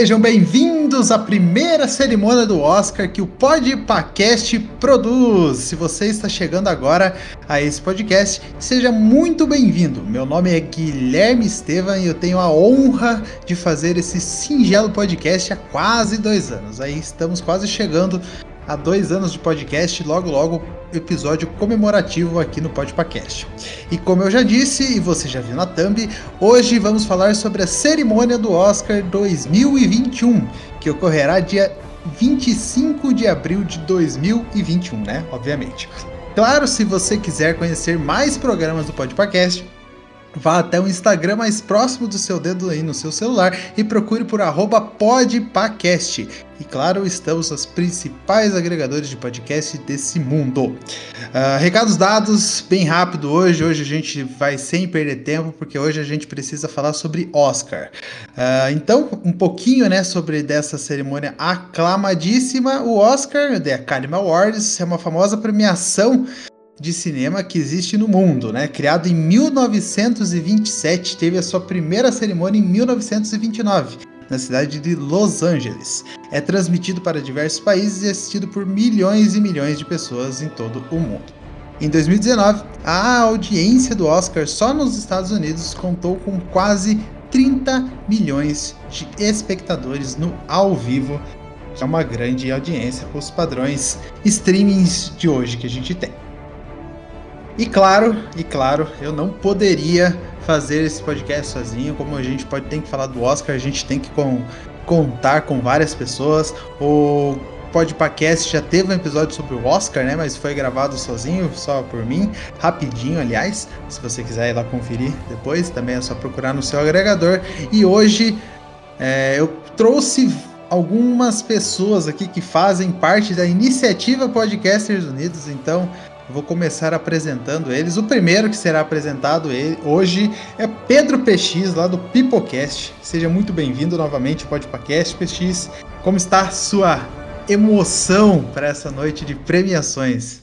Sejam bem-vindos à primeira cerimônia do Oscar que o Podpacast produz. Se você está chegando agora a esse podcast, seja muito bem-vindo. Meu nome é Guilherme Estevam e eu tenho a honra de fazer esse singelo podcast há quase dois anos. Aí estamos quase chegando a dois anos de podcast, logo logo episódio comemorativo aqui no Podpacast. E como eu já disse, e você já viu na thumb, hoje vamos falar sobre a cerimônia do Oscar 2021, que ocorrerá dia 25 de abril de 2021, né? Obviamente. Claro, se você quiser conhecer mais programas do Podpacast, Vá até o Instagram mais próximo do seu dedo aí no seu celular e procure por podpacast. E claro, estamos nos principais agregadores de podcast desse mundo. Uh, recados dados, bem rápido hoje. Hoje a gente vai sem perder tempo, porque hoje a gente precisa falar sobre Oscar. Uh, então, um pouquinho né, sobre dessa cerimônia aclamadíssima. O Oscar, The Academy Awards, é uma famosa premiação de cinema que existe no mundo, né? Criado em 1927, teve a sua primeira cerimônia em 1929, na cidade de Los Angeles. É transmitido para diversos países e assistido por milhões e milhões de pessoas em todo o mundo. Em 2019, a audiência do Oscar só nos Estados Unidos contou com quase 30 milhões de espectadores no ao vivo. É uma grande audiência para os padrões streamings de hoje que a gente tem. E claro, e claro, eu não poderia fazer esse podcast sozinho. Como a gente pode tem que falar do Oscar, a gente tem que com, contar com várias pessoas. O Podpacast já teve um episódio sobre o Oscar, né? Mas foi gravado sozinho, só por mim, rapidinho, aliás. Se você quiser ir lá conferir depois, também é só procurar no seu agregador. E hoje é, eu trouxe algumas pessoas aqui que fazem parte da iniciativa Podcasters Unidos, então Vou começar apresentando eles. O primeiro que será apresentado hoje é Pedro PX, lá do Pipocast. Seja muito bem-vindo novamente ao Podpacast, PX. Como está a sua emoção para essa noite de premiações?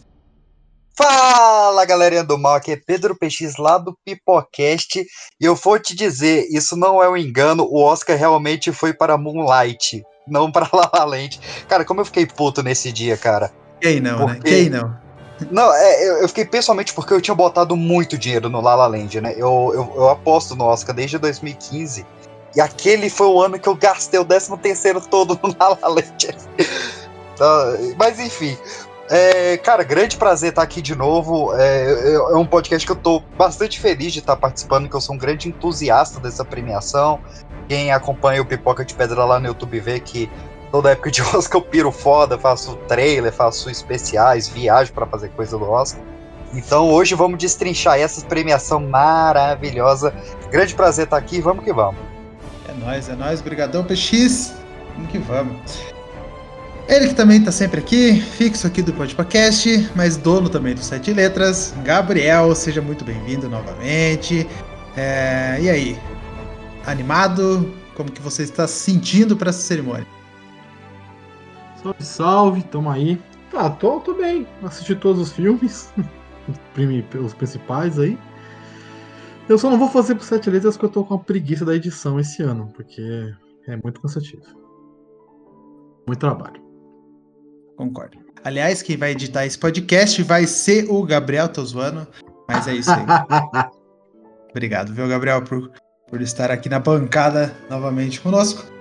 Fala galerinha do mal, aqui é Pedro PX lá do Pipocast e eu vou te dizer, isso não é um engano, o Oscar realmente foi para Moonlight, não para La La Land. Cara, como eu fiquei puto nesse dia, cara. Quem não, né? Porque... né? Quem não? Não, é, eu fiquei pessoalmente porque eu tinha botado muito dinheiro no La La Land, né? Eu, eu, eu aposto no Oscar desde 2015. E aquele foi o ano que eu gastei o 13 terceiro todo no La La Land. uh, mas enfim. É, cara, grande prazer estar aqui de novo. É, é, um podcast que eu tô bastante feliz de estar participando, que eu sou um grande entusiasta dessa premiação. Quem acompanha o Pipoca de Pedra lá no YouTube vê que toda época de Oscar eu piro foda, faço trailer, faço especiais, viajo para fazer coisa do Oscar. Então hoje vamos destrinchar essa premiação maravilhosa. Grande prazer estar aqui, vamos que vamos. É nóis, é nóis, brigadão PX, vamos que vamos. Ele que também está sempre aqui, fixo aqui do podcast, mas dono também do Sete Letras, Gabriel, seja muito bem-vindo novamente. É, e aí, animado? Como que você está se sentindo para essa cerimônia? Salve, salve, tamo aí. Ah, tô, tô bem. Assisti todos os filmes, os principais aí. Eu só não vou fazer por sete letras porque eu tô com a preguiça da edição esse ano, porque é muito cansativo. Muito trabalho. Concordo. Aliás, quem vai editar esse podcast vai ser o Gabriel, tô zoando, mas é isso aí. Obrigado, viu, Gabriel, por, por estar aqui na bancada novamente conosco.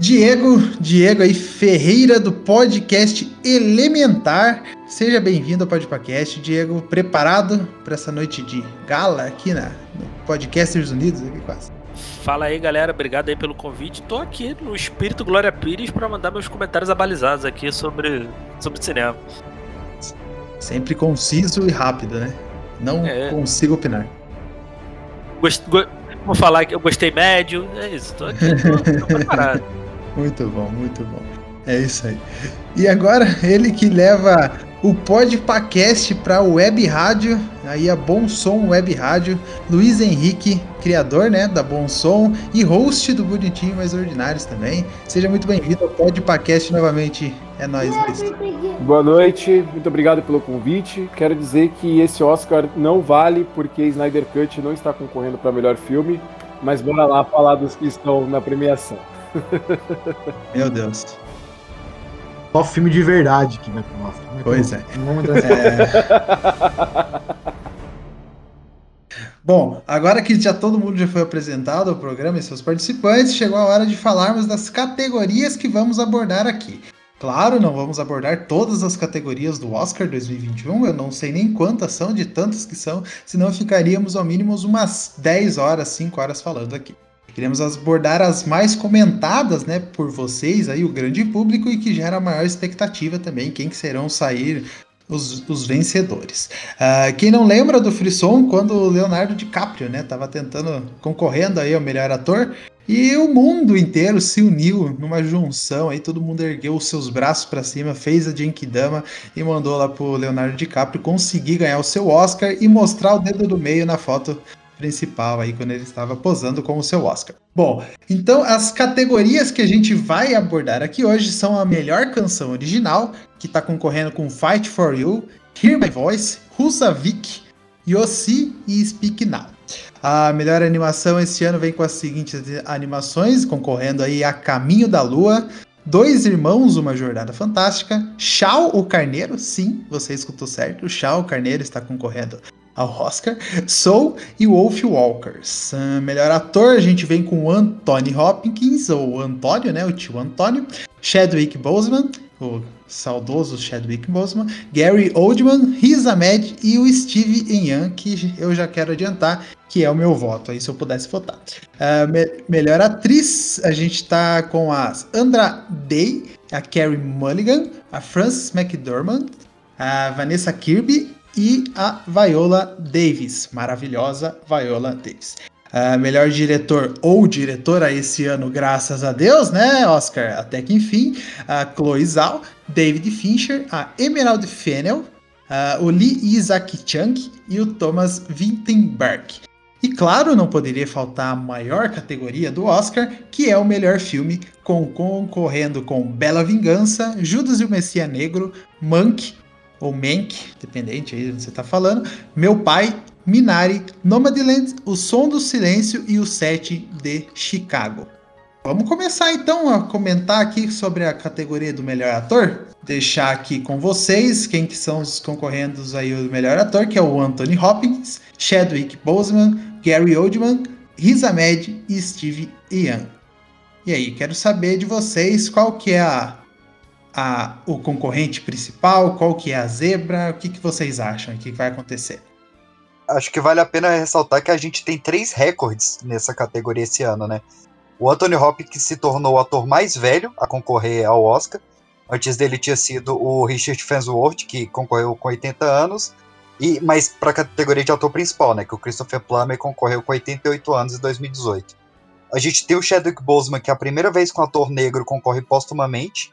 Diego, Diego aí, Ferreira do podcast Elementar. Seja bem-vindo ao podcast, Diego. Preparado para essa noite de gala aqui na Podcasters Unidos? Aqui quase. Fala aí, galera. Obrigado aí pelo convite. Tô aqui no espírito Glória Pires para mandar meus comentários abalizados aqui sobre, sobre cinema. Sempre conciso e rápido, né? Não é. consigo opinar. Gost, go, vou falar que eu gostei médio. É isso. Tô aqui, tô, tô preparado. muito bom, muito bom. É isso aí. E agora, ele que leva o Podpacast para Web Rádio, aí a Bom Som Web Rádio, Luiz Henrique, criador, né, da Bom Som e host do Bonitinho Mais Ordinários também. Seja muito bem-vindo ao Podpacast novamente. É nóis, Luiz. Boa noite, muito obrigado pelo convite. Quero dizer que esse Oscar não vale porque Snyder Cut não está concorrendo para melhor filme, mas bora lá falar dos que estão na premiação. Meu Deus. Só filme de verdade que vai pro Oscar. Pois é. é. Bom, agora que já todo mundo já foi apresentado ao programa e seus participantes, chegou a hora de falarmos das categorias que vamos abordar aqui. Claro, não vamos abordar todas as categorias do Oscar 2021, eu não sei nem quantas são, de tantas que são, senão ficaríamos ao mínimo umas 10 horas, 5 horas falando aqui. Queremos abordar as mais comentadas, né, por vocês aí, o grande público e que gera maior expectativa também, quem que serão sair os, os vencedores. Uh, quem não lembra do Frisson, quando o Leonardo DiCaprio, né, tava tentando, concorrendo aí ao melhor ator, e o mundo inteiro se uniu numa junção, aí todo mundo ergueu os seus braços para cima, fez a Genkidama e mandou lá pro Leonardo DiCaprio conseguir ganhar o seu Oscar e mostrar o dedo do meio na foto principal aí quando ele estava posando com o seu Oscar. Bom, então as categorias que a gente vai abordar aqui hoje são a melhor canção original, que está concorrendo com Fight for You, Hear My Voice, Husavik, Yossi e Speak Now. A melhor animação esse ano vem com as seguintes animações, concorrendo aí a Caminho da Lua, Dois Irmãos, Uma Jornada Fantástica, Shao o Carneiro, sim, você escutou certo, o Shao o Carneiro está concorrendo ao Oscar, Soul e Wolf Walkers. Uh, melhor ator, a gente vem com Anthony Hopkins, ou Antônio, né, o tio Antônio, Chadwick Boseman, o saudoso Chadwick Boseman, Gary Oldman, Riz Ahmed e o Steve Young, que eu já quero adiantar que é o meu voto, aí se eu pudesse votar. Uh, me melhor atriz, a gente tá com as Andra Day, a Carrie Mulligan, a Frances McDormand, a Vanessa Kirby e a Viola Davis, maravilhosa Viola Davis. Uh, melhor diretor ou diretora esse ano, graças a Deus, né, Oscar? Até que enfim, a Chloe Zhao, David Fincher, a Emerald Fennel, uh, o Lee Isaac Chung e o Thomas Vinterberg. E claro, não poderia faltar a maior categoria do Oscar, que é o melhor filme, com, concorrendo com Bela Vingança, Judas e o Messias Negro, Monk, ou Mank, dependente aí do você está falando, Meu Pai, Minari, Nomadland, O Som do Silêncio e o Sete de Chicago. Vamos começar então a comentar aqui sobre a categoria do melhor ator. Deixar aqui com vocês quem que são os concorrentes aí do melhor ator, que é o Anthony Hopkins, Chadwick Boseman, Gary Oldman, Riz Ahmed e Steve Ian. E aí, quero saber de vocês qual que é a a, o concorrente principal? Qual que é a zebra? O que, que vocês acham? O que vai acontecer? Acho que vale a pena ressaltar que a gente tem três recordes nessa categoria esse ano, né? O Anthony Hopkins se tornou o ator mais velho a concorrer ao Oscar. Antes dele tinha sido o Richard Fensworth, que concorreu com 80 anos. E, mas para a categoria de ator principal, né? Que o Christopher Plummer concorreu com 88 anos em 2018. A gente tem o Chadwick Boseman, que é a primeira vez que um ator negro concorre póstumamente.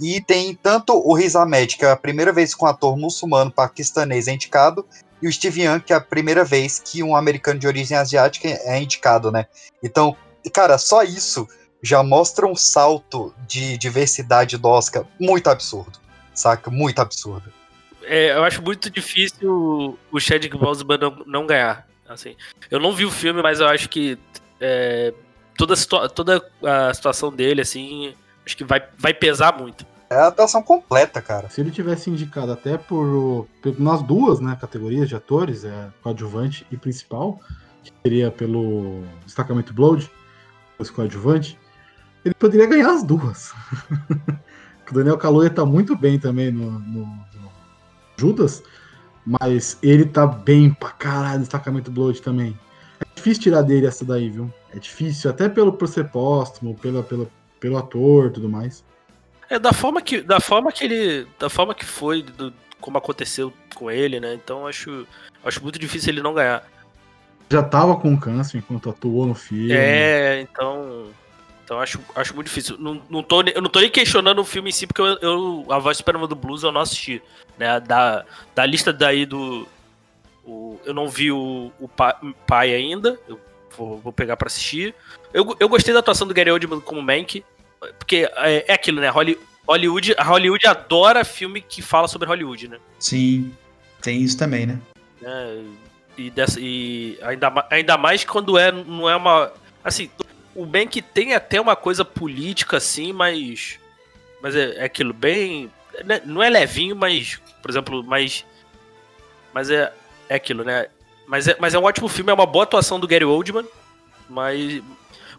E tem tanto o Riz Ahmed, que é a primeira vez que um ator muçulmano paquistanês é indicado, e o Steve Young, que é a primeira vez que um americano de origem asiática é indicado, né? Então, cara, só isso já mostra um salto de diversidade do Oscar muito absurdo, saca? Muito absurdo. É, eu acho muito difícil o Chadwick Boseman não, não ganhar. Assim, eu não vi o filme, mas eu acho que é, toda, a toda a situação dele, assim, Acho que vai, vai pesar muito. É a atuação completa, cara. Se ele tivesse indicado até por, por nas duas né, categorias de atores, é, coadjuvante e principal, que seria pelo destacamento Blood, os coadjuvante, ele poderia ganhar as duas. o Daniel Kaluuya tá muito bem também no, no, no, Judas, mas ele tá bem pra caralho no destacamento Blood também. É difícil tirar dele essa daí, viu? É difícil, até pelo por ser póstumo, pela, pela, pelo ator tudo mais. É da forma que, da forma que ele, da forma que foi, do, como aconteceu com ele, né? Então acho, acho muito difícil ele não ganhar. Já tava com câncer enquanto atuou no filme. É, então, então acho, acho muito difícil. Não, não tô, eu não tô nem questionando o filme em si porque eu, eu a voz Superman do Blues eu não assisti, né? Da, da lista daí do o, eu não vi o, o pai ainda. Eu vou, vou pegar para assistir. Eu, eu gostei da atuação do Gary Oldman como Mank, porque é, é aquilo, né? Hollywood, a Hollywood adora filme que fala sobre Hollywood, né? Sim, tem isso também, né? É, e, dessa, e ainda, ainda mais quando é, não é uma. Assim, o Mank tem até uma coisa política, assim, mas. Mas é, é aquilo, bem. Né, não é levinho, mas. Por exemplo, mas. Mas é, é aquilo, né? Mas é, mas é um ótimo filme, é uma boa atuação do Gary Oldman. Mas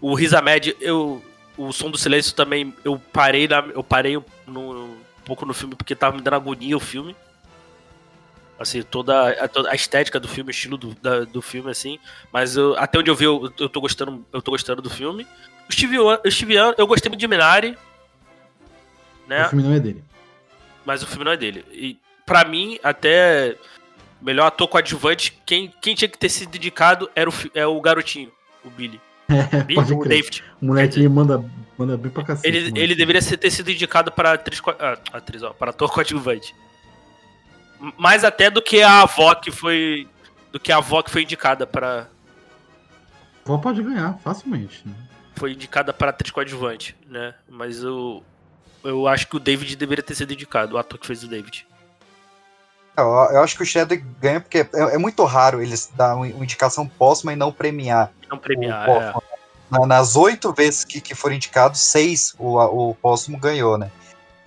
o Riz Ahmed, eu, o Som do Silêncio também, eu parei, na, eu parei no, um pouco no filme porque tava me dando agonia o filme. Assim, toda a, toda a estética do filme, o estilo do, da, do filme, assim. Mas eu, até onde eu vi, eu, eu, tô gostando, eu tô gostando do filme. O Steve, o Steve eu gostei muito de Minari. Né? O filme não é dele. Mas o filme não é dele. E pra mim, até melhor ator coadjuvante, quem, quem tinha que ter sido dedicado era o, é o garotinho, o Billy. É, Billy, o crer. David. O moleque manda, manda bem pra cacete. Ele, ele deveria ter sido indicado para atriz, ah, atriz ó, para ator coadjuvante. Mais até do que a avó que foi. Do que a avó que foi indicada para. A avó pode ganhar, facilmente. Né? Foi indicada para atriz coadjuvante, né? Mas eu. Eu acho que o David deveria ter sido indicado, o ator que fez o David. Eu, eu acho que o Shadow ganha porque é, é, muito raro eles dar uma indicação póstuma e não premiar. Não premiar, o, é. Nas oito vezes que, que foram indicados, seis o, o póstumo ganhou, né?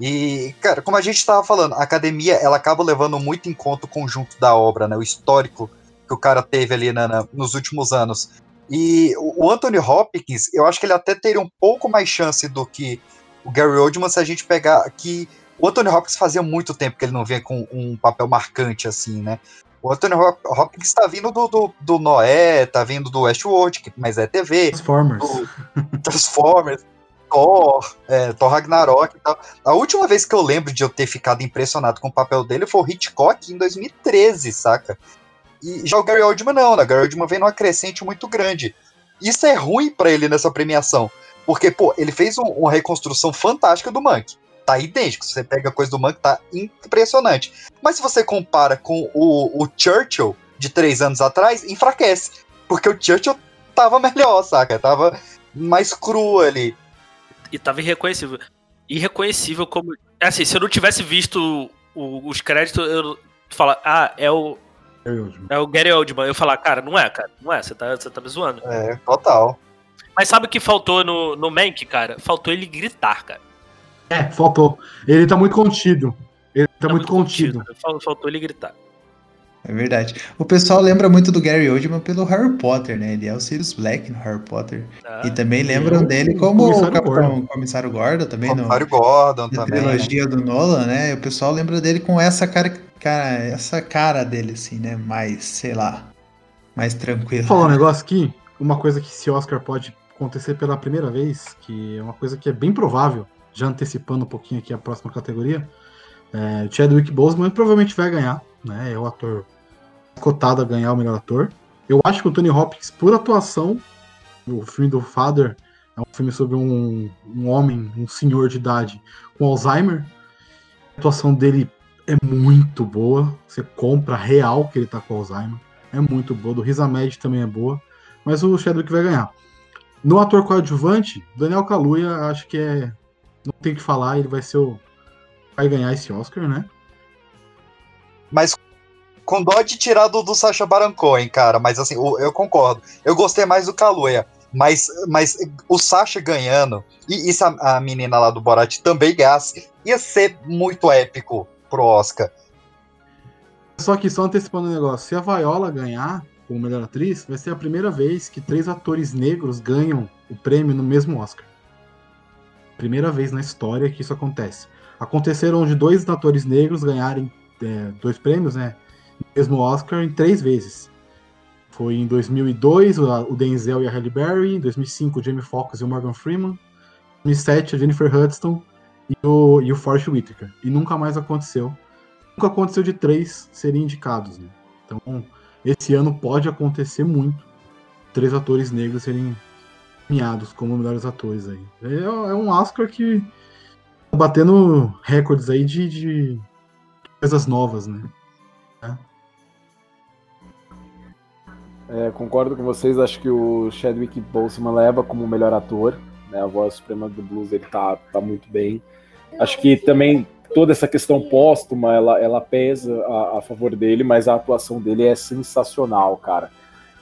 E, cara, como a gente estava falando, a academia ela acaba levando muito em conta o conjunto da obra, né? O histórico que o cara teve ali na, na, nos últimos anos. E o Anthony Hopkins, eu acho que ele até teria um pouco mais chance do que o Gary Oldman se a gente pegar aqui o Anthony Hopkins fazia muito tempo que ele não vinha com um papel marcante assim, né? O Anthony Hopkins está vindo do, do, do, Noé, tá vindo do Westworld, que mas é TV. Transformers. Transformers. Thor, é, Thor Ragnarok e tal. A última vez que eu lembro de eu ter ficado impressionado com o papel dele foi o Hitchcock em 2013, saca? E já o Gary Oldman não, né? O Gary Oldman vem numa crescente muito grande. Isso é ruim para ele nessa premiação, porque, pô, ele fez um, uma reconstrução fantástica do Monk tá idêntico. Se você pega a coisa do Monk, tá impressionante. Mas se você compara com o, o Churchill de três anos atrás, enfraquece. Porque o Churchill tava melhor, saca? Tava mais cru ali. E tava irreconhecível. Irreconhecível como. É assim, se eu não tivesse visto o, os créditos, eu falar, ah, é o. É o Gary Oldman. Eu falar, cara, não é, cara, não é, você tá, você tá me zoando. É, total. Mas sabe o que faltou no, no Mank, cara? Faltou ele gritar, cara. É, faltou. Ele tá muito contido. Ele tá, tá muito, muito, contido. contido. Faltou ele gritar. É verdade. O pessoal lembra muito do Gary Oldman pelo Harry Potter, né? Ele é o Sirius Black no Harry Potter. Ah, e também lembram dele como o Capitão Gordon. Comissário Gordon, também Comissário no, Gordon na também. trilogia do Nolan, né? O pessoal lembra dele com essa cara, cara, essa cara dele, assim, né? Mais, sei lá, mais tranquilo. Vou falar um negócio aqui, uma coisa que esse Oscar pode acontecer pela primeira vez, que é uma coisa que é bem provável já antecipando um pouquinho aqui a próxima categoria, é, Chadwick Boseman provavelmente vai ganhar, né? É o ator cotado a ganhar o melhor ator. Eu acho que o Tony Hopkins, por atuação, o filme do Father é um filme sobre um, um homem, um senhor de idade com Alzheimer. A atuação dele é muito boa. Você compra real que ele tá com Alzheimer. É muito boa. Do Riz Ahmed também é boa. Mas o Chadwick vai ganhar. No ator coadjuvante, Daniel Kaluuya acho que é não tem que falar, ele vai ser o. Vai ganhar esse Oscar, né? Mas com dó de tirar do, do Sacha Baron Cohen, cara. Mas assim, eu concordo. Eu gostei mais do Kaluuya. Mas, mas o Sasha ganhando, e, isso a, a, menina lá do Borat também ganhasse, ia ser muito épico pro Oscar. Só que só antecipando o negócio, se a Viola ganhar como melhor atriz, vai ser a primeira vez que três atores negros ganham o prêmio no mesmo Oscar. Primeira vez na história que isso acontece. Aconteceram de dois atores negros ganharem é, dois prêmios, né? Mesmo Oscar em três vezes. Foi em 2002 o Denzel e a Halle Berry, em 2005 o Jamie Foxx e o Morgan Freeman, em 2007 a Jennifer Hudson e o, e o Forrest Whitaker. E nunca mais aconteceu. Nunca aconteceu de três serem indicados. Né? Então, esse ano pode acontecer muito. Três atores negros serem premiados como melhores atores aí. É, é um Oscar que tá batendo recordes aí de, de coisas novas, né? É, concordo com vocês, acho que o Chadwick Boseman leva como melhor ator, né? A voz suprema do blues ele tá, tá muito bem. Acho que também toda essa questão póstuma, ela, ela pesa a, a favor dele, mas a atuação dele é sensacional, cara.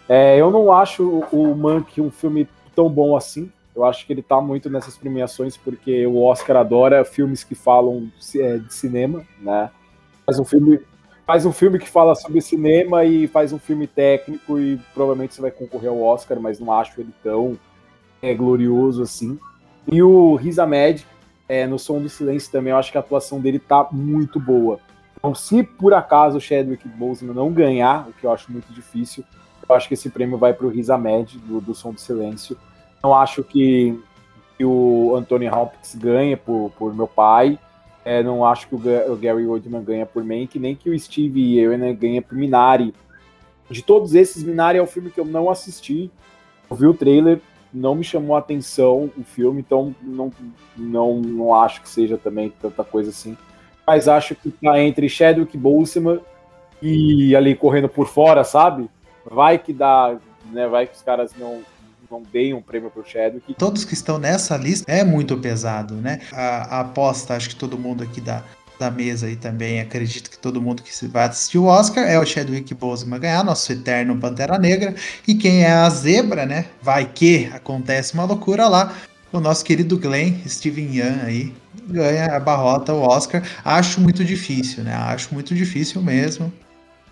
É, eu não acho o Monk um filme tão bom assim. Eu acho que ele tá muito nessas premiações porque o Oscar adora filmes que falam é, de cinema, né? Faz um filme, faz um filme que fala sobre cinema e faz um filme técnico e provavelmente você vai concorrer ao Oscar, mas não acho ele tão é, glorioso assim. E o Riz Ahmed, é, no Som do Silêncio também, eu acho que a atuação dele tá muito boa. Então, se por acaso o Chadwick Boseman não ganhar, o que eu acho muito difícil, eu acho que esse prêmio vai para o Riz Ahmed, do, do Som do Silêncio. Não acho que, que o Anthony Hopkins ganhe por, por meu pai. É, não acho que o, o Gary Oldman ganha por Mank, nem que o Steve Ewen ganha por Minari. De todos esses, Minari é o filme que eu não assisti. Eu vi o trailer, não me chamou a atenção o filme, então não, não, não acho que seja também tanta coisa assim. Mas acho que tá entre Chadwick Boseman e ali correndo por fora, sabe? Vai que dá, né? Vai que os caras não, não deem um prêmio pro Chadwick. Todos que estão nessa lista é muito pesado, né? A, a aposta, acho que todo mundo aqui da, da mesa aí também, acredito que todo mundo que vai assistir o Oscar é o Chadwick Boseman ganhar, nosso eterno Pantera Negra. E quem é a zebra, né? Vai que acontece uma loucura lá. O nosso querido Glenn, Steven Yeun aí, ganha a barrota, o Oscar. Acho muito difícil, né? Acho muito difícil mesmo.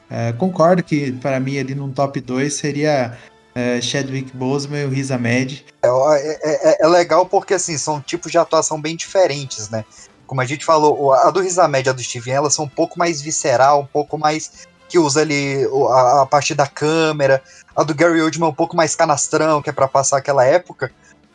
É, concordo que para mim ali no top 2 seria é, Chadwick Boseman e o Riz Ahmed. É, é, é, é, legal porque assim, são tipos de atuação bem diferentes, né? Como a gente falou, a do Riz Ahmed e a do Steven, elas são um pouco mais visceral, um pouco mais que usa ali a, a parte da câmera. A do Gary Oldman é um pouco mais canastrão, que é para passar aquela época.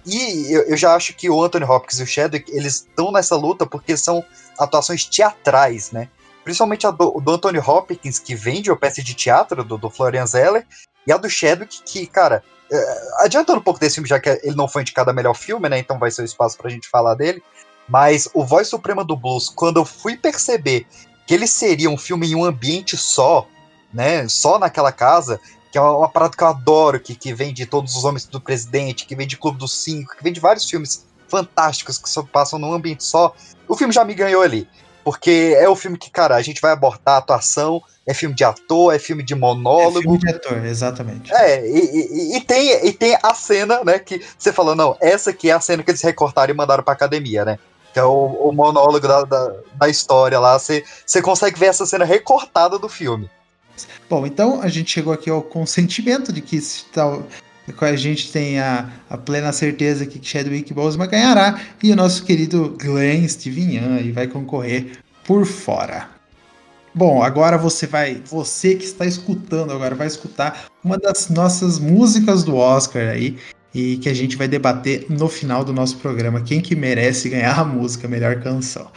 E eu, eu, já acho que o Anthony Hopkins e o Chadwick, eles estão nessa luta porque são atuações teatrais, né? Principalmente a do, do Anthony Hopkins, que vende a peça de teatro do, do Florian Zeller, e a do Chadwick, que, cara, é, adiantando um pouco desse filme, já que ele não foi indicado a melhor filme, né? Então vai ser o espaço pra gente falar dele. Mas o Voz Suprema do Blues, quando eu fui perceber que ele seria um filme em um ambiente só, né? Só naquela casa, que é uma, parada que eu adoro, que, que vem de Todos os Homens do Presidente, que vem de Clube dos Cinco, que vem de vários filmes fantásticos que só passam num ambiente só. O filme já me ganhou ali. Porque é o filme que, cara, a gente vai abordar a atuação, é filme de ator, é filme de monólogo. É filme de ator, exatamente. É, e, e, e, tem, e tem a cena, né, que você falou, não, essa aqui é a cena que eles recortaram e mandaram pra academia, né? Que é o, o monólogo da, da, da, história lá. Você, você consegue ver essa cena recortada do filme. Bom, então a gente chegou aqui ao consentimento de que tal, a gente tem a, a, plena certeza que Chadwick Boseman ganhará e o nosso querido Glenn Steven Yeun vai concorrer por fora. Bom, agora você vai, você que está escutando agora vai escutar uma das nossas músicas do Oscar aí e que a gente vai debater no final do nosso programa quem que merece ganhar a música melhor canção.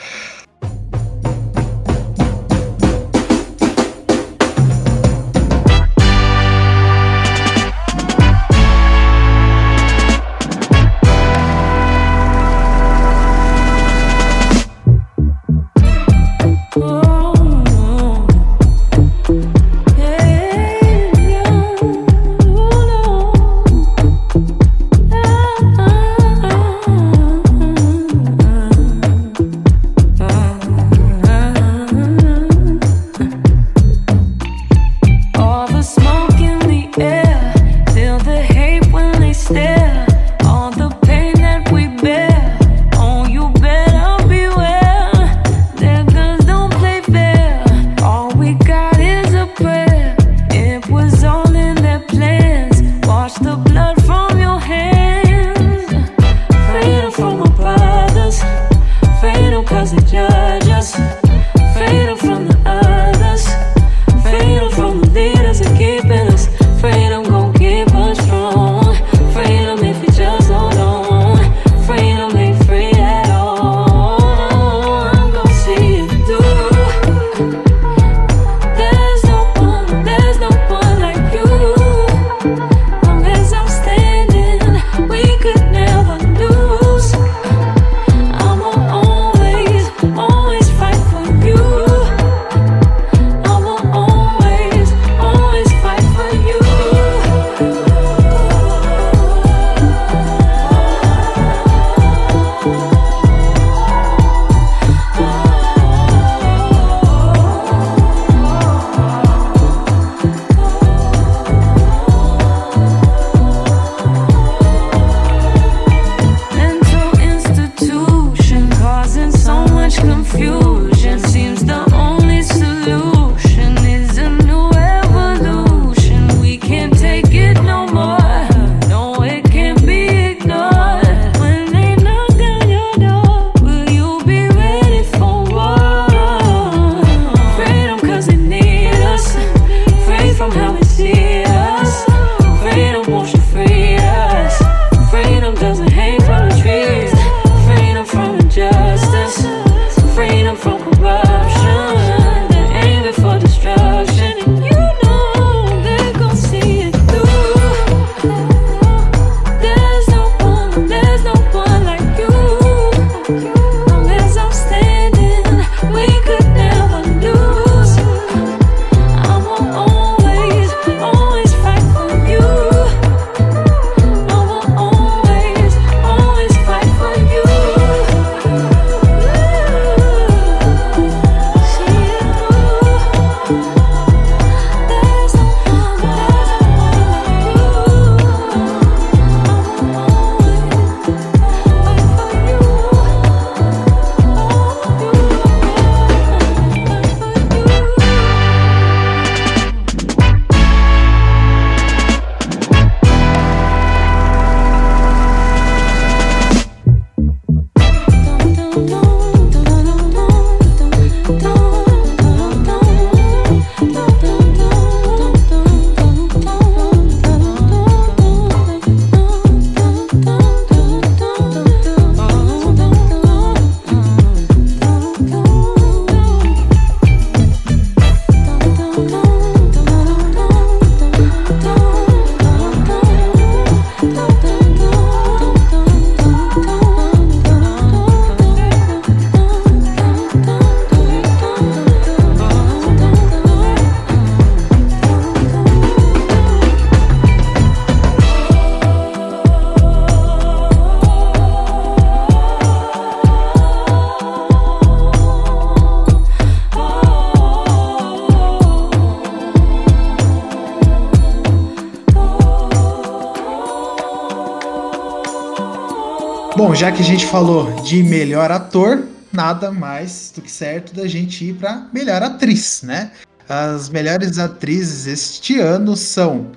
Já que a gente falou de melhor ator, nada mais do que certo da gente ir para melhor atriz, né? As melhores atrizes este ano são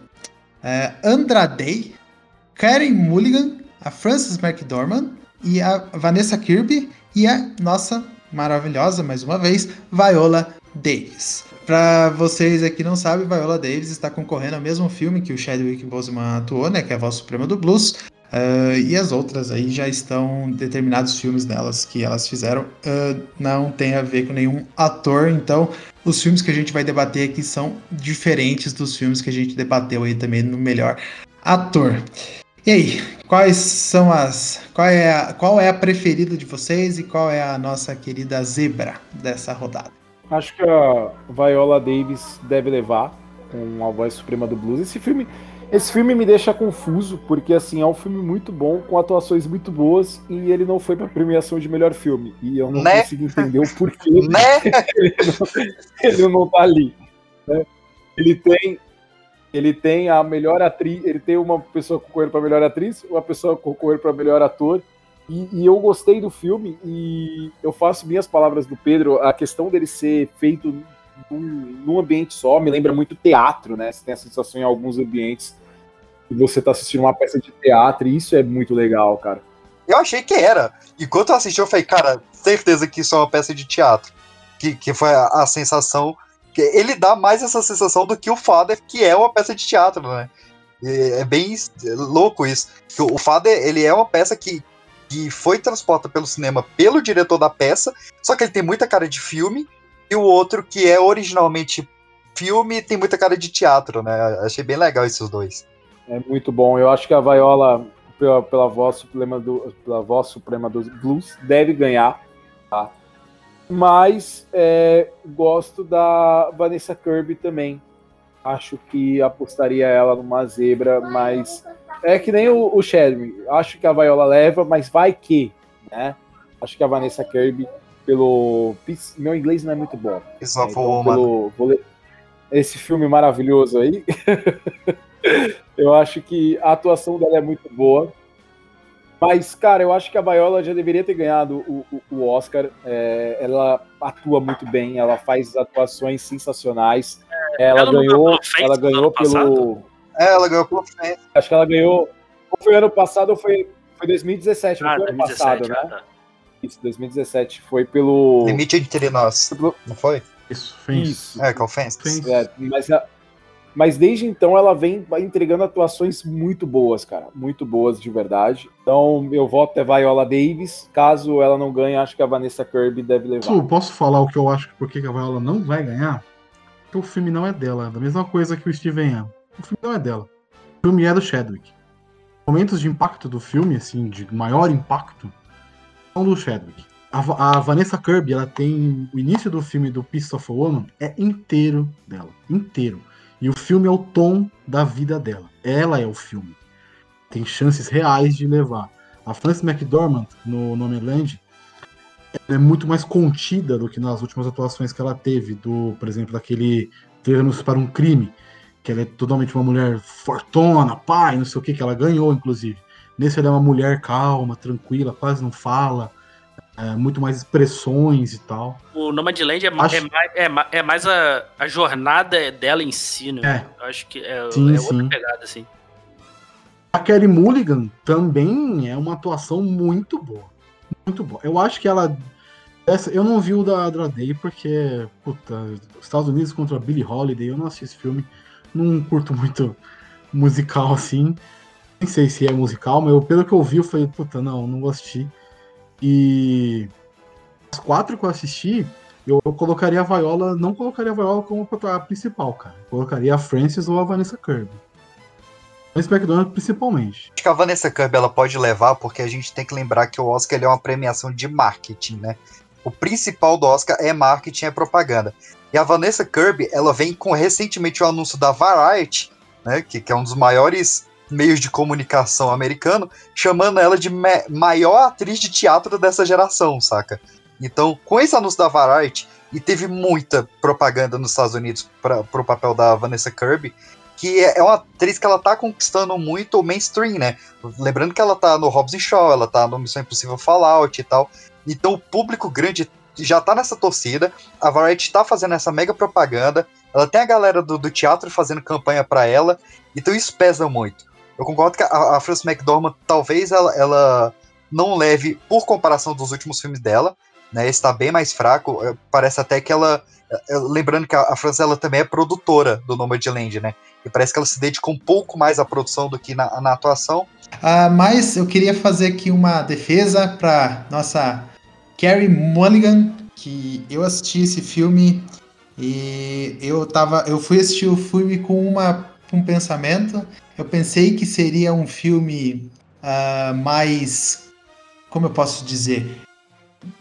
é, Andra Day, Karen Mulligan, a Frances McDormand e a Vanessa Kirby e a nossa maravilhosa, mais uma vez, Viola Davis. Para vocês aqui não sabem, Viola Davis está concorrendo ao mesmo filme que o Chadwick Boseman atuou, né, que é a Voz Suprema do Blues, uh, e as outras aí já estão determinados filmes delas que elas fizeram, uh, não tem a ver com nenhum ator, então os filmes que a gente vai debater aqui são diferentes dos filmes que a gente debateu aí também no melhor ator. E aí, quais são as. Qual é, a, qual é a preferida de vocês e qual é a nossa querida zebra dessa rodada? Acho que a Viola Davis deve levar com a voz suprema do blues. Esse filme, esse filme me deixa confuso, porque assim, é um filme muito bom, com atuações muito boas, e ele não foi para premiação de melhor filme. E eu não né? consigo entender o porquê né? ele, não, ele não tá ali. Né? Ele tem ele tem a melhor atriz, ele tem uma pessoa concorrendo para melhor atriz, uma pessoa concorrendo para melhor ator. E, e, eu gostei do filme e eu faço minhas palavras do Pedro, a questão dele ser feito num, num ambiente só me lembra muito teatro, né? Você tem a sensação em alguns ambientes que você está assistindo uma peça de teatro e isso é muito legal, cara. Eu achei que era. Enquanto eu assisti, eu falei, cara, certeza que isso é uma peça de teatro. Que, que foi a, a sensação ele dá mais essa sensação do que o Father, que é uma peça de teatro, né? É bem louco isso. O Father, ele é uma peça que, que foi transportada pelo cinema pelo diretor da peça, só que ele tem muita cara de filme, e o outro, que é originalmente filme, tem muita cara de teatro, né? Achei bem legal esses dois. É muito bom. Eu acho que a Viola, pela, pela, voz, suprema do, pela voz suprema dos blues, deve ganhar. Tá? Mas é, gosto da Vanessa Kirby também. Acho que apostaria ela numa zebra, mas é que nem o, o Sherry. Acho que a Viola leva, mas vai que, né? Acho que a Vanessa Kirby, pelo. Meu inglês não é muito bom. Né? então, pelo, esse filme maravilhoso aí. eu acho que a atuação dela é muito boa. Mas, cara, eu acho que a Viola já deveria ter ganhado o, o, o Oscar. É, ela atua muito bem, ela faz atuações sensacionais. Ela, ela ganhou, ela ganhou pelo. É, ela ganhou pelo. Acho que ela ganhou. Ou foi ano passado ou foi, foi 2017, não ah, foi ano 2017, passado, né? Ah, tá. Isso, 2017. Foi pelo. Limite entre nós. Não foi? Isso, Fence. Isso. É, que é o Fence. É, mas a, mas desde então ela vem entregando atuações muito boas, cara. Muito boas de verdade. Então eu voto é Viola Davis. Caso ela não ganhe, acho que a Vanessa Kirby deve levar. Eu posso falar o que eu acho que a Viola não vai ganhar? Porque o filme não é dela. É da mesma coisa que o Steven Yeun. O filme não é dela. O filme é do Chadwick. Momentos de impacto do filme, assim, de maior impacto, do Chadwick. A, a, Vanessa Kirby, ela tem o início do filme do Piece of Woman é inteiro dela, inteiro. E o filme é o tom da vida dela. Ela é o filme. Tem chances reais de levar. A Frances McDormand, no Nomeland, é muito mais contida do que nas últimas atuações que ela teve, do, por exemplo, daquele Treinos para um Crime, que ela é totalmente uma mulher fortona, pai, não sei o que, que ela ganhou, inclusive. Nesse ela é uma mulher calma, tranquila, quase não fala, é, muito mais expressões e tal. O Nomadland é, acho... é, mais, é, é mais a, a jornada dela em si, né? É. Eu acho que é, sim, é outra sim. pegada, assim. A Kelly Mulligan também é uma atuação muito boa. Muito boa. Eu acho que ela. Essa, eu não vi o da Day porque, puta, Estados Unidos contra Billie Holiday, eu não assisti esse filme. Não curto muito musical assim. Nem sei se é musical, mas eu, pelo que eu vi, eu falei, puta, não, não vou assistir. E as quatro que eu assisti, eu, eu colocaria a Viola, não colocaria a Viola como a principal, cara. Eu colocaria a Frances ou a Vanessa Kirby. Mas McDonald principalmente. Acho que a Vanessa Kirby ela pode levar, porque a gente tem que lembrar que o Oscar é uma premiação de marketing, né? O principal do Oscar é marketing, é propaganda. E a Vanessa Kirby, ela vem com recentemente o anúncio da Variety, né? Que, que é um dos maiores meios de comunicação americano, chamando ela de maior atriz de teatro dessa geração, saca? Então, com esse anúncio da Variety, e teve muita propaganda nos Estados Unidos para o papel da Vanessa Kirby, que é uma atriz que ela tá conquistando muito o mainstream, né? Lembrando que ela tá no Hobbs Shaw, ela tá no Missão Impossível Fallout e tal. Então o público grande já tá nessa torcida, a Variety tá fazendo essa mega propaganda, ela tem a galera do, do teatro fazendo campanha para ela, então isso pesa muito. Eu concordo que a, a Frances McDormand talvez ela, ela não leve, por comparação dos últimos filmes dela, né, está bem mais fraco, é, parece até que ela, é, lembrando que a, a Frances ela também é produtora do Nomadland, né, e parece que ela se dedica um pouco mais à produção do que na, na atuação. Ah, mas eu queria fazer aqui uma defesa para nossa Carrie Mulligan, que eu assisti esse filme e eu tava, eu fui assistir o filme com uma, um pensamento. Eu pensei que seria um filme uh, mais, como eu posso dizer,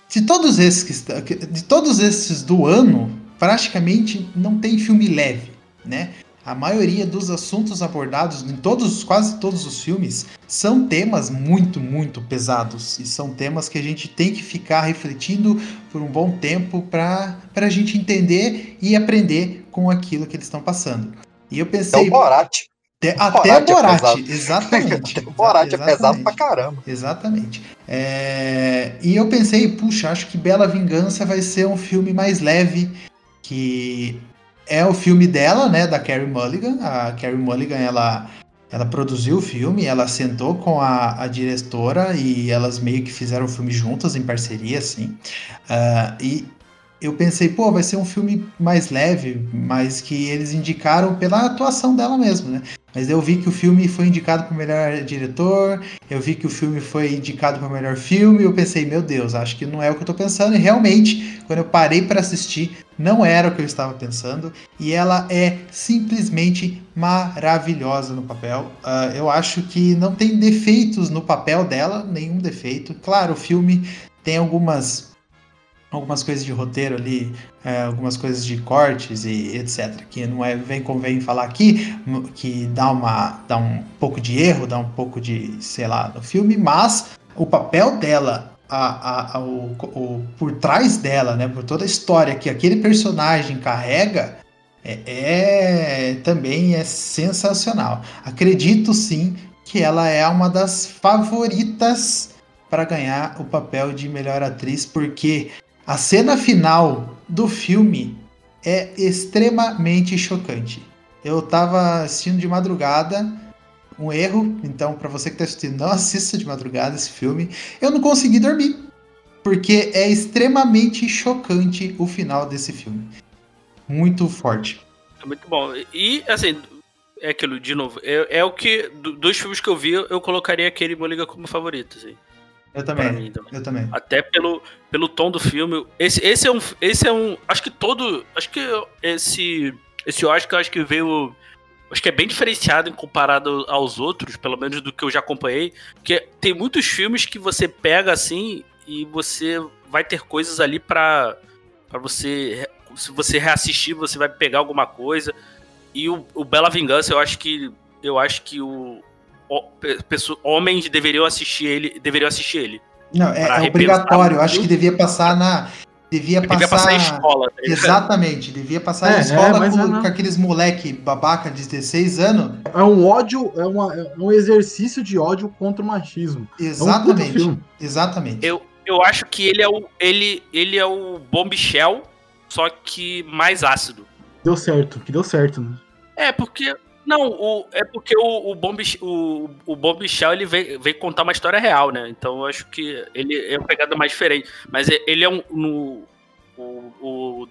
de todos esses de todos esses do ano, praticamente não tem filme leve, né? A maioria dos assuntos abordados em todos, quase todos os filmes são temas muito, muito pesados e são temas que a gente tem que ficar refletindo por um bom tempo para a gente entender e aprender com aquilo que eles estão passando. E eu pensei. É o Borat. Até, até o Borat, é exatamente. o Borat é pesado pra caramba. Exatamente. É... E eu pensei, puxa, acho que Bela Vingança vai ser um filme mais leve, que é o filme dela, né, da Carrie Mulligan. A Carrie Mulligan, ela, ela produziu o filme, ela sentou com a, a diretora e elas meio que fizeram o filme juntas, em parceria, assim. Uh, e eu pensei, pô, vai ser um filme mais leve, mas que eles indicaram pela atuação dela mesmo, né? Mas eu vi que o filme foi indicado para o melhor diretor, eu vi que o filme foi indicado para o melhor filme, eu pensei, meu Deus, acho que não é o que eu estou pensando. E realmente, quando eu parei para assistir, não era o que eu estava pensando. E ela é simplesmente maravilhosa no papel. Uh, eu acho que não tem defeitos no papel dela, nenhum defeito. Claro, o filme tem algumas algumas coisas de roteiro ali, é, algumas coisas de cortes e etc. Que não é vem convém falar aqui, que dá uma dá um pouco de erro, dá um pouco de sei lá no filme, mas o papel dela a, a, a o, o, por trás dela, né, por toda a história que aquele personagem carrega, é, é, também é sensacional. Acredito sim que ela é uma das favoritas para ganhar o papel de melhor atriz, porque a cena final do filme é extremamente chocante. Eu tava assistindo de madrugada, um erro, então para você que tá assistindo, não assista de madrugada esse filme. Eu não consegui dormir, porque é extremamente chocante o final desse filme. Muito forte. É muito bom. E, assim, é aquilo, de novo, é, é o que, dos filmes que eu vi, eu colocaria aquele Moliga como favorito, assim. Eu também, mim, também. Eu também. Até pelo, pelo tom do filme. Esse, esse é um. Esse é um. Acho que todo. Acho que esse. Esse Oscar acho que veio. Acho que é bem diferenciado em comparado aos outros, pelo menos do que eu já acompanhei. Porque tem muitos filmes que você pega assim e você vai ter coisas ali para para você. Se você reassistir, você vai pegar alguma coisa. E o, o Bela Vingança, eu acho que. Eu acho que o, homens deveriam assistir ele, deveriam assistir ele. Não, é, é obrigatório. Acho que devia passar na devia, devia passar, passar escola. Tá Exatamente, devia passar é, escola é, com, é com, aqueles moleque babaca de 16 anos. É um ódio, é, uma, é um exercício de ódio contra o machismo. Exatamente. É um exatamente. Eu, eu acho que ele é o ele ele é o Bombshell, só que mais ácido. Deu certo, que deu certo, né? É, porque não, o, é porque o, o, Bomb, o, o Bombshell ele veio, veio contar uma história real, né? Então eu acho que ele é uma pegada mais diferente. Mas ele é um. No, o, o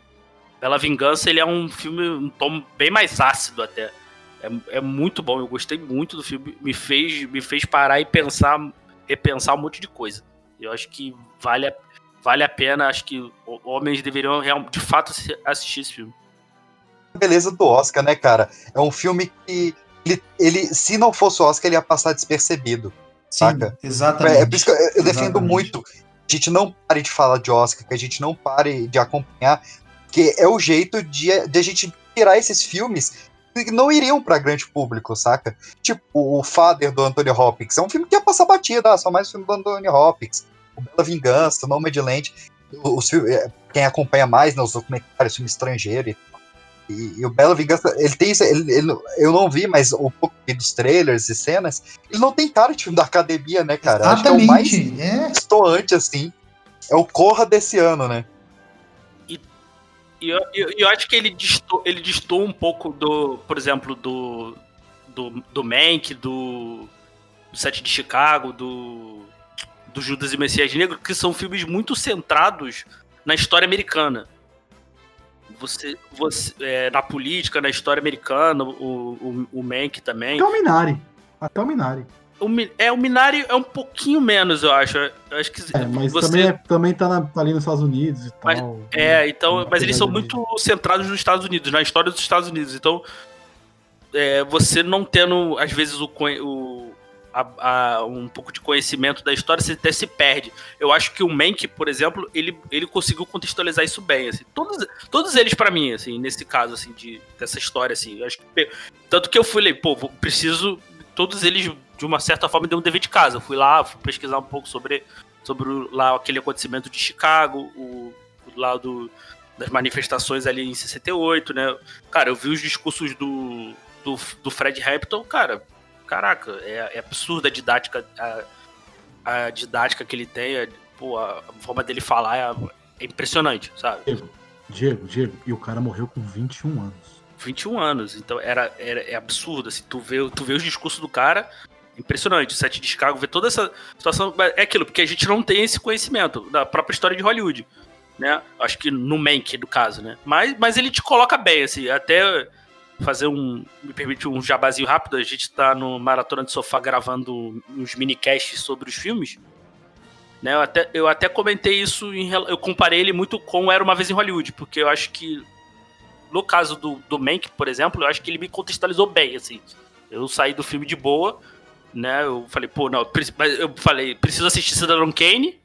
Bela Vingança ele é um filme, um tom bem mais ácido até. É, é muito bom, eu gostei muito do filme. Me fez, me fez parar e pensar, repensar um monte de coisa. Eu acho que vale a, vale a pena, acho que homens deveriam de fato assistir esse filme beleza do Oscar, né, cara? É um filme que ele, ele se não fosse o Oscar, ele ia passar despercebido. Sim, saca? Exatamente. É, é por isso que eu, eu defendo muito. A gente não pare de falar de Oscar, que a gente não pare de acompanhar, que é o jeito de, de a gente tirar esses filmes que não iriam para grande público, saca? Tipo, o Father do Anthony Hopkins. É um filme que ia passar batida, ah, só mais um filme do Anthony Hopkins. O Bela Vingança, o Nomadland. Os, quem acompanha mais, né, os documentários, filme estrangeiro e E, e o Bela Vingança, ele tem isso, ele, ele- eu não vi, mas um pouco dos trailers e cenas, ele não tem cara de filme da academia, né, cara? Acho que é o mais. É. estoante, assim. É o Corra desse ano, né? E eu, eu, eu acho que ele distou, ele distou um pouco do, por exemplo, do do, do Mank, do, do Sete de Chicago, do, do Judas e Messias Negro, que são filmes muito centrados na história americana. Você, você é, na política, na história americana, o, o, o Mank também. Até o Minari. Até o Minari. O, é, o Minari é um pouquinho menos, eu acho. Eu acho que É, mas você, também, é- também tá, na- tá ali nos Estados Unidos e Mas- tal. É, então, mas eles são muito centrados nos Estados Unidos, na história dos Estados Unidos. Então, é, você não tendo, às vezes, o, o- a- a- um pouco de conhecimento da história, você até se perde. Eu acho que o Mank, por exemplo, ele, ele conseguiu contextualizar isso bem. Assim. Todos, todos eles, pra mim, assim, nesse caso, assim, de, dessa história, assim, eu acho que, tanto que eu fui, pô, preciso. Todos eles, de uma certa forma, deu um dever de casa. Eu fui lá, fui pesquisar um pouco sobre, sobre lá aquele acontecimento de Chicago, o, o lá do, das manifestações ali em 68, né? Cara, eu vi os discursos do, do, do Fred Hampton, cara, caraca, é, é absurda a didática, a, a didática que ele tem, é, pô, a, forma dele falar é, é impressionante, sabe? Diego, Diego, e o cara morreu com 21 anos. 21 anos, então era, era é absurdo, assim, tu vê, tu vê os discursos do cara, impressionante, o Sete de Chicago, vê toda essa situação, é aquilo, porque a gente não tem esse conhecimento da própria história de Hollywood, né, acho que no Mank, do caso, né, mas, mas ele te coloca bem, assim, até fazer um, me permite um jabazinho rápido, a gente tá no Maratona de Sofá gravando uns minicasts sobre os filmes, né, eu até, eu até comentei isso, em, eu comparei ele muito com Era Uma Vez em Hollywood, porque eu acho que no caso do, do Mank, por exemplo, eu acho que ele me contextualizou bem, assim. Eu saí do filme de boa, né? Eu falei, pô, não, eu falei, preciso assistir Cidadão Kane,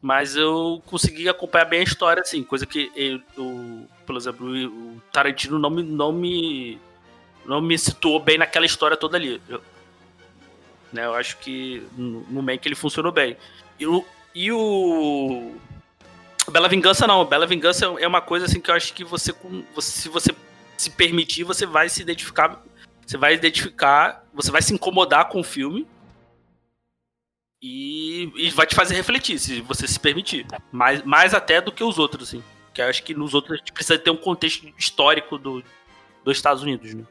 mas eu consegui acompanhar bem a história, assim, coisa que, eu, eu- por exemplo, o Tarantino não me, não me, não me situou bem naquela história toda ali. Eu, né, eu acho que no, no Mank ele funcionou bem. E o, e o Bela Vingança não. Bela Vingança é uma coisa assim que eu acho que você, você- se você se permitir, você vai se identificar, você vai identificar, você vai se incomodar com o filme e, e vai te fazer refletir, se você se permitir. Mais, mais até do que os outros, assim. Que eu acho que nos outros a gente precisa ter um contexto histórico do, dos Estados Unidos, né?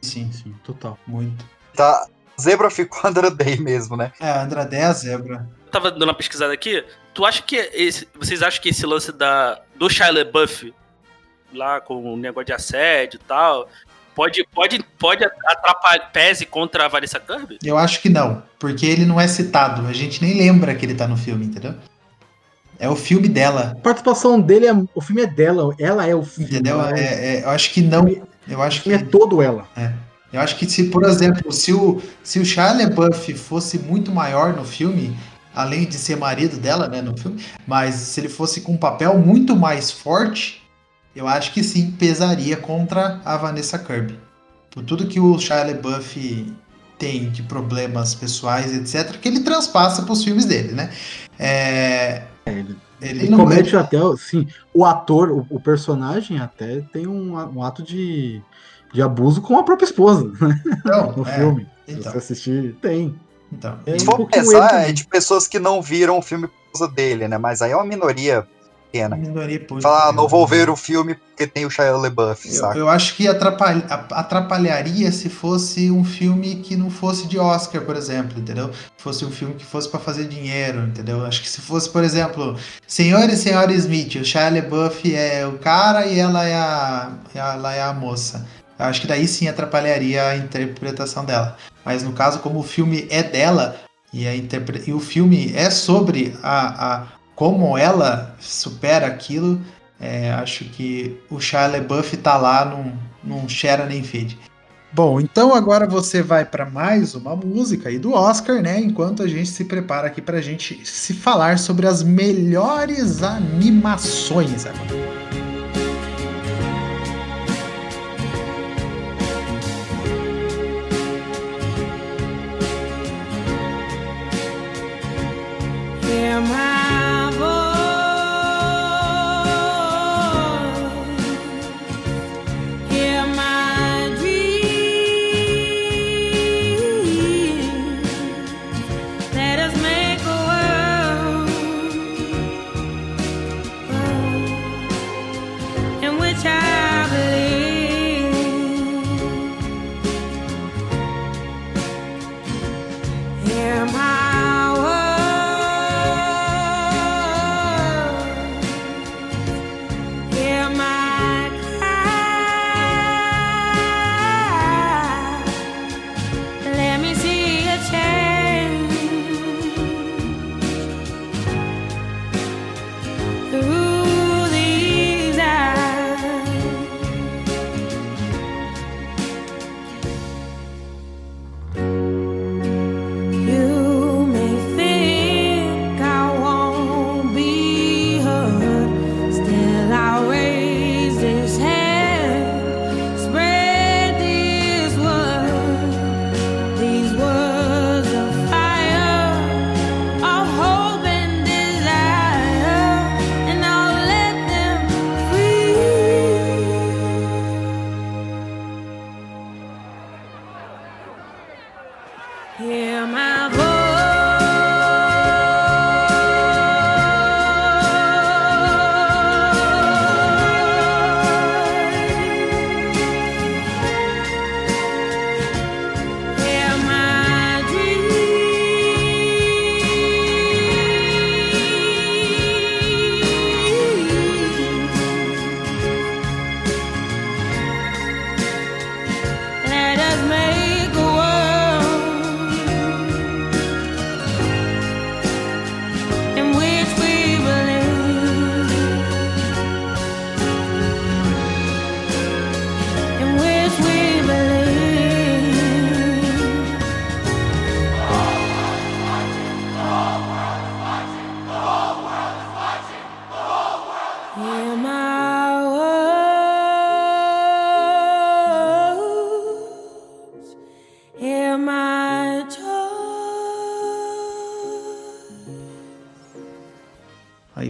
Sim, Sim, total. muito. Tá, Zebra ficou Andra Day mesmo, né? É, Andradé a zebra. Eu tava dando uma pesquisada aqui. Tu acha que esse, vocês acham que esse lance da do Shia LaBeouf lá com o negócio de assédio e tal pode pode pode atrapalhar pese contra a Vanessa Kirby? Eu acho que não, porque ele não é citado. A gente nem lembra que ele tá no filme, entendeu? É o filme dela, A participação dele é. O filme é dela, ela é o filme. entendeu? é- É- é- eu acho que não. Eu acho O que filme é todo ela. Eu acho que se, por exemplo, se o, se o Shia LaBeouf fosse muito maior no filme, além de ser marido dela, né, no filme, mas se ele fosse com um papel muito mais forte, eu acho que sim, pesaria contra a Vanessa Kirby. Por tudo que o Shia LaBeouf tem de problemas pessoais, etc., que ele transpassa para os filmes dele, né? É, É, ele, ele ele não comete até. Sim, o ator, o, o personagem até tem um, um ato de, de abuso com a própria esposa né, Não, no é, filme. Se então. você assistir, tem. então. É Se um for ele pensar, é de pessoas que não viram o filme por causa dele, né? Mas aí é uma minoria pública. Falar, ah, não vou ver o filme porque tem o Shia LaBeouf, Eu, saca? eu acho que atrapalha- atrapalharia se fosse um filme que não fosse de Oscar, por exemplo, entendeu? Fosse um filme que fosse pra fazer dinheiro, entendeu? Acho que se fosse, por exemplo, Senhor e Senhora Smith, o Shia LaBeouf é o cara e ela é a, ela é a moça. Eu acho que daí sim atrapalharia a interpretação dela. Mas no caso, como o filme é dela e, a interpre- e o filme é sobre a, a como ela supera aquilo, é, acho que o Shia LaBeouf tá lá num, num share nem. Bom, então agora você vai para mais uma música aí do Oscar, né? Enquanto a gente se prepara aqui pra gente se falar sobre as melhores animações agora.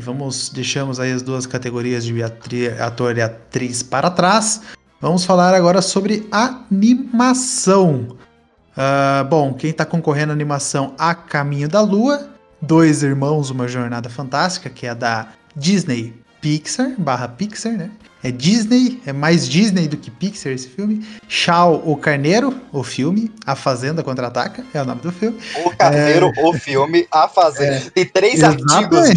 Vamos, deixamos aí as duas categorias de ator e atriz para trás. Vamos falar agora sobre animação. Uh, bom, quem está concorrendo à animação A Caminho da Lua, Dois Irmãos, Uma Jornada Fantástica, que é da Disney Pixar, barra Pixar, né? É Disney, é mais Disney do que Pixar esse filme. Shao, o Carneiro, o filme. A Fazenda Contra-Ataca, é o nome do filme. O Carneiro, é... o filme, A Fazenda. É... Tem três Exatamente. artigos.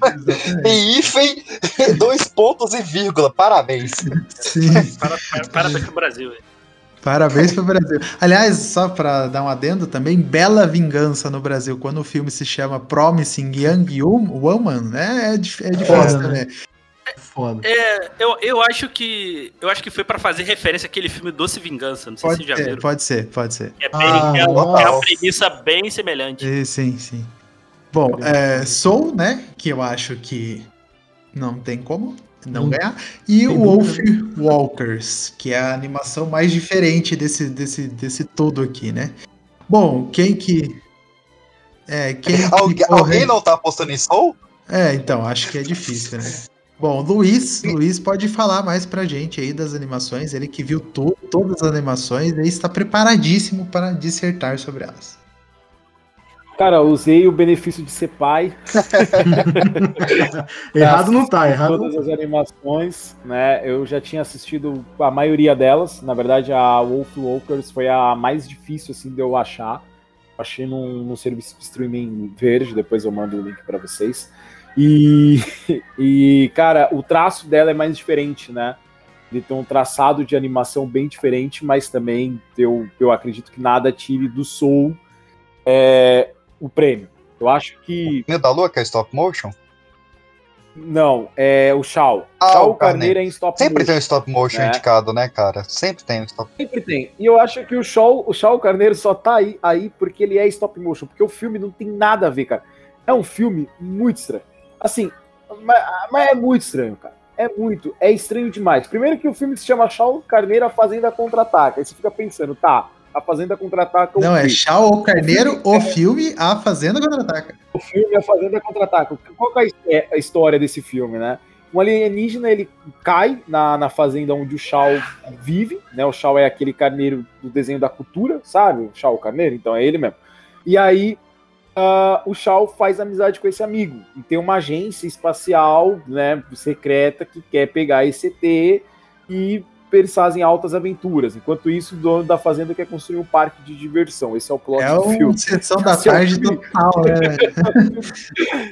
Tem hífen, dois pontos e vírgula. Parabéns. Sim. Parabéns pro Brasil, velho. Parabéns pro Brasil. Aliás, só para dar um adendo também, Bela Vingança no Brasil, quando o filme se chama Promising Young Woman, né? É, é difícil, né? Foda. É, eu, eu acho que eu acho que foi para fazer referência àquele filme Doce Vingança, não sei pode se já viram. Pode ser, pode ser. É, bem, ah, é, é, uma premissa bem semelhante. É, sim, sim. Bom, é, Soul, né? Que eu acho que não tem como não hum. ganhar. E o Wolf Walkers, que é a animação mais diferente desse, desse, desse todo aqui, né? Bom, quem que. É, quem Algu que Alguém não tá apostando em Soul? É, então, acho que é difícil, né? Bom, Luiz, Luiz pode falar mais pra gente aí das animações, ele que viu to todas as animações e está preparadíssimo para dissertar sobre elas. Cara, usei o benefício de ser pai. errado não tá, errado. Todas as animações, né? Eu já tinha assistido a maioria delas. Na verdade, a Wolf Walkers foi a mais difícil assim de eu achar. Achei num, num serviço de streaming verde, depois eu mando o link para vocês. E, e, cara, o traço dela é mais diferente, né? Ele tem um traçado de animação bem diferente, mas também eu, eu acredito que nada tire do Soul é, o prêmio. Eu acho que. O da Lua, que é stop motion? Não, é o Shao. Ah, Shao o Carneiro é em stop Sempre motion. tem um stop motion né? indicado, né, cara? Sempre tem um stop Sempre tem. E eu acho que o Shao, o Shao Carneiro só tá aí, aí porque ele é stop motion, porque o filme não tem nada a ver, cara. É um filme muito estranho. Assim, mas, mas é muito estranho, cara. É muito, é estranho demais. Primeiro que o filme se chama Shao Carneiro, a Fazenda Contra-Ataca. Aí você fica pensando, tá, a Fazenda Contra-Ataca... Não, é Shao o Carneiro, o filme, A Fazenda Contra-Ataca. O filme, A Fazenda Contra-Ataca. Qual é a história desse filme, né? Um alienígena, ele cai na, na fazenda onde o Shao vive, né? O Shao é aquele carneiro do desenho da cultura, sabe? O Shao o carneiro, então é ele mesmo. E aí uh, o Shaw faz amizade com esse amigo. E tem uma agência espacial, né, secreta, que quer pegar esse ET e eles fazem altas aventuras. Enquanto isso, o dono da fazenda quer construir um parque de diversão. Esse é o plot é do filme. É sessão da Esse tarde é total, né?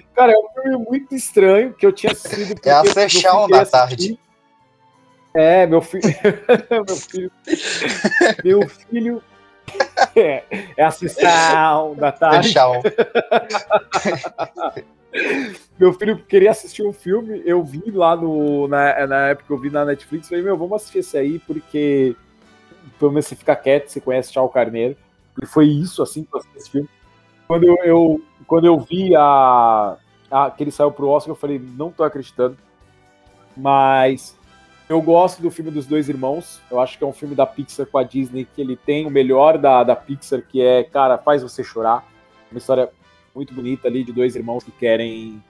Cara, é um filme muito estranho que eu tinha assistido. É a sessão da tarde. É, meu filho. meu filho. meu filho é, é a sessão da tarde. Meu filho queria assistir um filme, eu vi lá no. Na, na época eu vi na Netflix, falei, meu, vamos assistir esse aí, porque pelo menos você fica quieto, você conhece Tchau Carneiro. E foi isso, assim, que eu assisti esse filme. Quando eu, eu, quando eu vi a, a, que ele saiu pro Oscar, eu falei, não tô acreditando. Mas eu gosto do filme dos dois irmãos. Eu acho que é um filme da Pixar com a Disney que ele tem o melhor da, da Pixar, que é, cara, faz você chorar. Uma história muito bonita ali de dois irmãos que querem.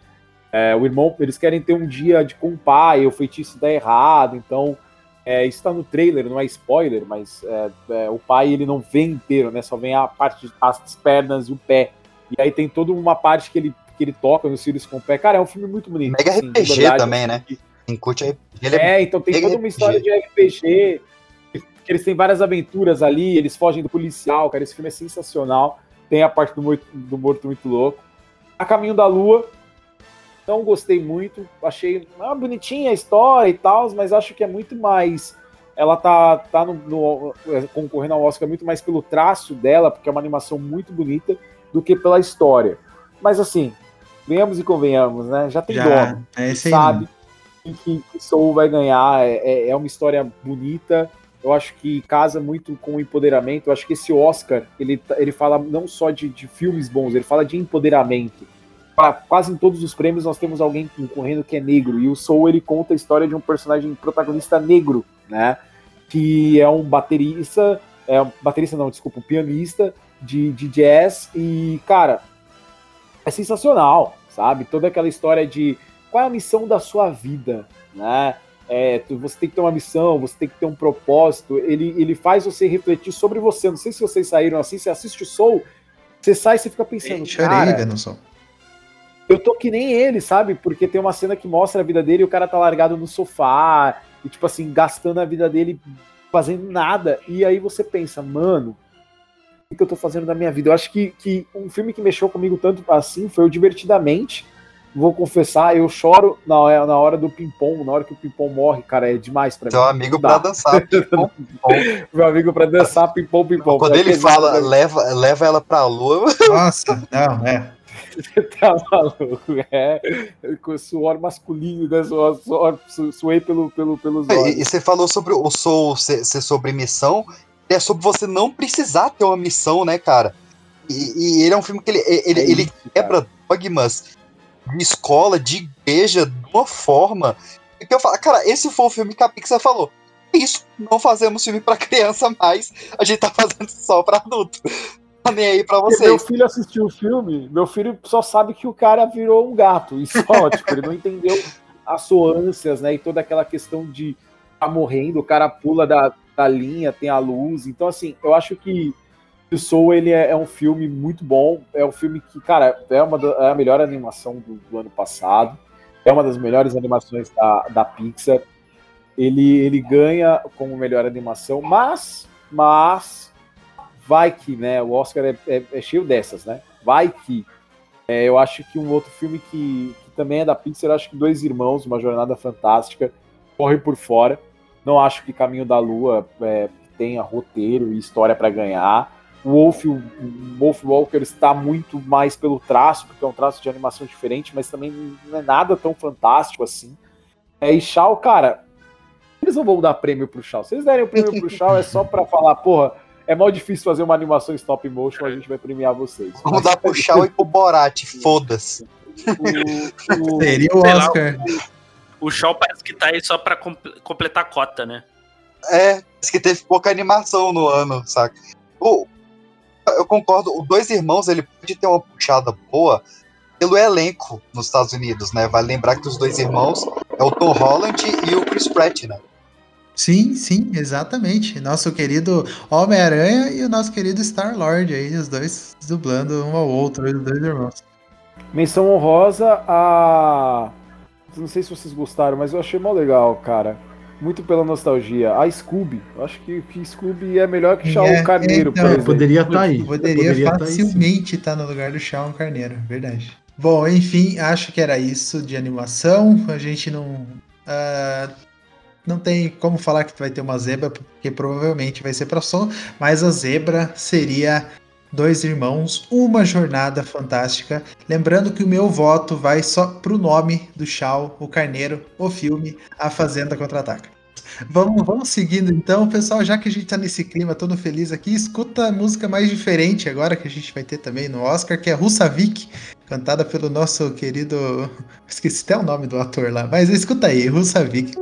É, o irmão, eles querem ter um dia de com o pai, o feitiço dá errado, então. É, isso tá no trailer, não é spoiler, mas é, é, o pai ele não vem inteiro, né? Só vem a parte as pernas e o pé. E aí tem toda uma parte que ele, que ele toca nos cílios com o pé. Cara, é um filme muito bonito. Mega assim, RPG verdade, também, né? Quem curte RPG. É, é, então tem toda uma história de RPG, que eles têm várias aventuras ali, eles fogem do policial, cara. Esse filme é sensacional. Tem a parte do morto, do morto muito louco. A Caminho da Lua, não gostei muito. Achei ah, bonitinha a história e tal, mas acho que é muito mais. Ela tá, tá no, no, é, concorrendo ao Oscar muito mais pelo traço dela, porque é uma animação muito bonita, do que pela história. Mas assim, venhamos e convenhamos, né? Já tem Já, dono. É sabe que, que Soul vai ganhar. É, é, é uma história bonita. Eu acho que casa muito com o empoderamento. Eu acho que esse Oscar, ele, ele fala não só de, de filmes bons, ele fala de empoderamento. Pra, quase em todos os prêmios nós temos alguém concorrendo que é negro. E o Soul, ele conta a história de um personagem protagonista negro, né? Que é um baterista, é baterista não, desculpa, um pianista de, de jazz. E, cara, é sensacional sabe? Toda aquela história de qual é a missão da sua vida, né? É, tu, você tem que ter uma missão, você tem que ter um propósito. Ele, ele faz você refletir sobre você. Não sei se vocês saíram assim, você assiste o Soul, você sai e você fica pensando, Chorei vendo só. eu tô que nem ele, sabe? Porque tem uma cena que mostra a vida dele e o cara tá largado no sofá, e tipo assim, gastando a vida dele fazendo nada. E aí você pensa, mano, o que eu tô fazendo da minha vida? Eu acho que, que um filme que mexeu comigo tanto assim foi o Divertidamente. Vou confessar, eu choro na, na hora do ping-pong, na hora que o ping-pong morre, cara, é demais pra mim. Seu amigo pra dançar. Meu amigo pra dançar ping-pong, ping-pong. Quando ele fala, né? leva, leva ela pra lua, Nossa, não, é. Você tá maluco? É, com suor masculino, né? Suor, suor, su- suei pelo, pelo, pelos E, olhos. e você falou sobre o Soul ser, ser sobre missão, é sobre você não precisar ter uma missão, né, cara? E, e ele é um filme que ele, ele, É ele isso, cara. quebra dogmas de escola, de igreja, de uma forma. Que eu falo, cara, esse foi o filme que a Pixar falou. "É Isso, não fazemos filme pra criança mais, a gente tá fazendo só pra adulto. Tá nem aí pra Porque meu vocês. filho assistiu o filme, meu filho só sabe que o cara virou um gato, e só, tipo, ele não entendeu as soâncias, né, e toda aquela questão de tá morrendo, o cara pula da, da linha, tem a luz, então assim, eu acho que Soul, ele é, é um filme muito bom, é um filme que, cara, é, uma é a melhor animação do, do ano passado, é uma das melhores animações da, da Pixar, ele, ele ganha como melhor animação, mas, mas, vai que, né? O Oscar é, é- é cheio dessas, né? Vai que. É, eu acho que um outro filme que, que também é da Pixar, acho que Dois Irmãos, Uma Jornada Fantástica, corre por fora. Não acho que Caminho da Lua é, tenha roteiro e história para ganhar. O Wolf, o Wolf Walker está muito mais pelo traço, porque é um traço de animação diferente, mas também não é nada tão fantástico assim. É, e Shaw, cara, eles não vão dar prêmio pro Shaw. Se eles derem o prêmio pro Shaw, é só pra falar, porra, é mal difícil fazer uma animação stop motion, a gente vai premiar vocês. Vamos dar pro Shaw e pro Borat, foda-se. O- o- Seria o lá, Oscar. O Shaw parece que tá aí só pra comp- completar a cota, né? É, diz que teve pouca animação no ano, saca? O, eu concordo, o Dois Irmãos, ele pode ter uma puxada boa pelo elenco nos Estados Unidos, né? Vale lembrar que os Dois Irmãos é o Tom Holland e o Chris Pratt, né? Sim, sim, exatamente. Nosso querido Homem-Aranha e o nosso querido Star-Lord aí, os dois dublando um ao outro, os dois irmãos. Menção honrosa a. Não sei se vocês gostaram, mas eu achei mó legal, cara. Muito pela nostalgia. A Scooby. Eu acho que, que Scooby é melhor que Shaw É, Carneiro, então, por exemplo. Poderia estar aí. Poderia, tá aí, sim. facilmente estar no lugar do Shawn Carneiro, verdade. Bom, enfim, acho que era isso de animação. A gente não. ah, não tem como falar que vai ter uma zebra, porque provavelmente vai ser para som, mas a zebra seria Dois Irmãos, Uma Jornada Fantástica. Lembrando que o meu voto vai só pro nome do Shaw, o Carneiro, o filme, A Fazenda Contra-Ataca. Vamos, vamos seguindo então, pessoal, já que a gente tá nesse clima todo feliz aqui, escuta a música mais diferente agora que a gente vai ter também no Oscar, que é Russavik, cantada pelo nosso querido. Esqueci até o nome do ator lá, mas escuta aí, Russavik.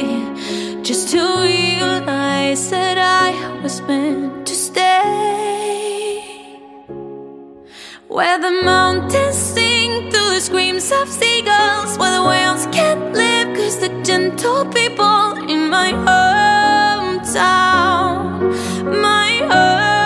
just to realize that I said I was meant to stay. Where the mountains sing through the screams of seagulls, where the whales can't live, cause the gentle people in my hometown, my hometown.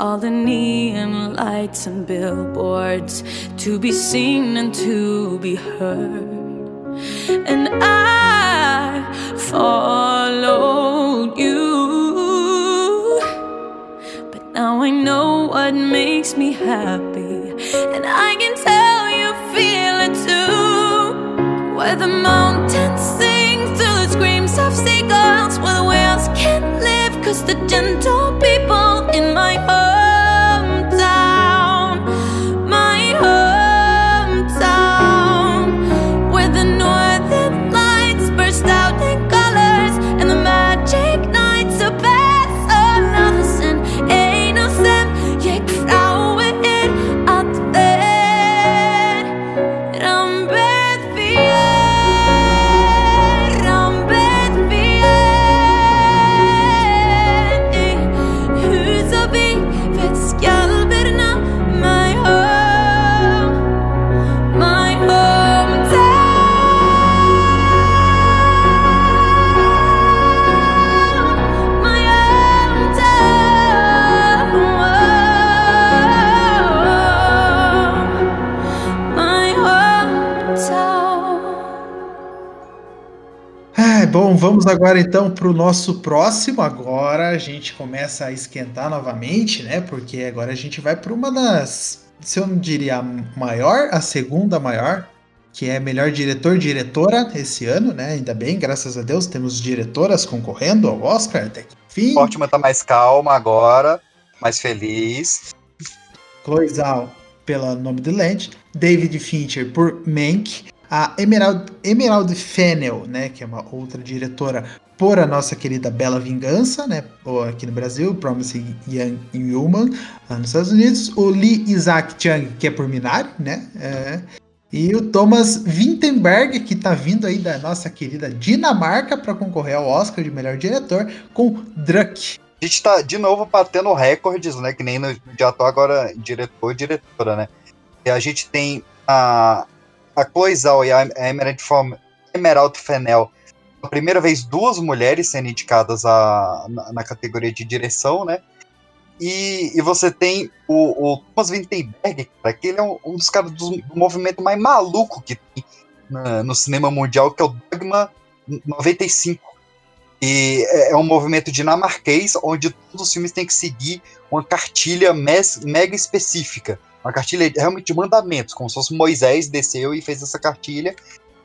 The neon lights and billboards to be seen and to be heard. And I followed you. But now I know what makes me happy. And I can tell you feel it too. Where the mountains sing through the screams of seagulls, where the live, cause the gentle people in my hometown, vamos agora então para o nosso próximo. Agora a gente começa a esquentar novamente, né? Porque agora a gente vai para uma das, se eu não diria a maior, a segunda maior, que é melhor diretor diretora esse ano, né? Ainda bem, graças a Deus, temos diretoras concorrendo ao Oscar até que enfim. Fortman tá mais calma agora, mais feliz. Chloe Zhao pela Nome do Land, David Fincher por Mank, a Emerald, Emerald Fennel, né, que é uma outra diretora, por a nossa querida Bela Vingança, né, aqui no Brasil, Promising Young Human, lá nos Estados Unidos, o Lee Isaac Chung, que é por Minari, né, é, e o Thomas Vinterberg, que tá vindo aí da nossa querida Dinamarca para concorrer ao Oscar de melhor diretor, com Druck. A gente tá de novo batendo recordes, né? Que nem no de ator agora, diretor diretora, né? E a gente tem a, a Chloe Zhao e a Emerald, Fom- Emerald Fennel. A primeira vez duas mulheres sendo indicadas a, na, na categoria de direção, né? E, e você tem o, o Thomas Vinterberg, cara, que ele é um, um dos caras do, do movimento mais maluco que tem na- no cinema mundial, que é o Dogma 95. E é é um movimento dinamarquês onde todos os filmes têm que seguir uma cartilha mes- mega específica. Uma cartilha realmente de mandamentos, como se fosse Moisés desceu e fez essa cartilha.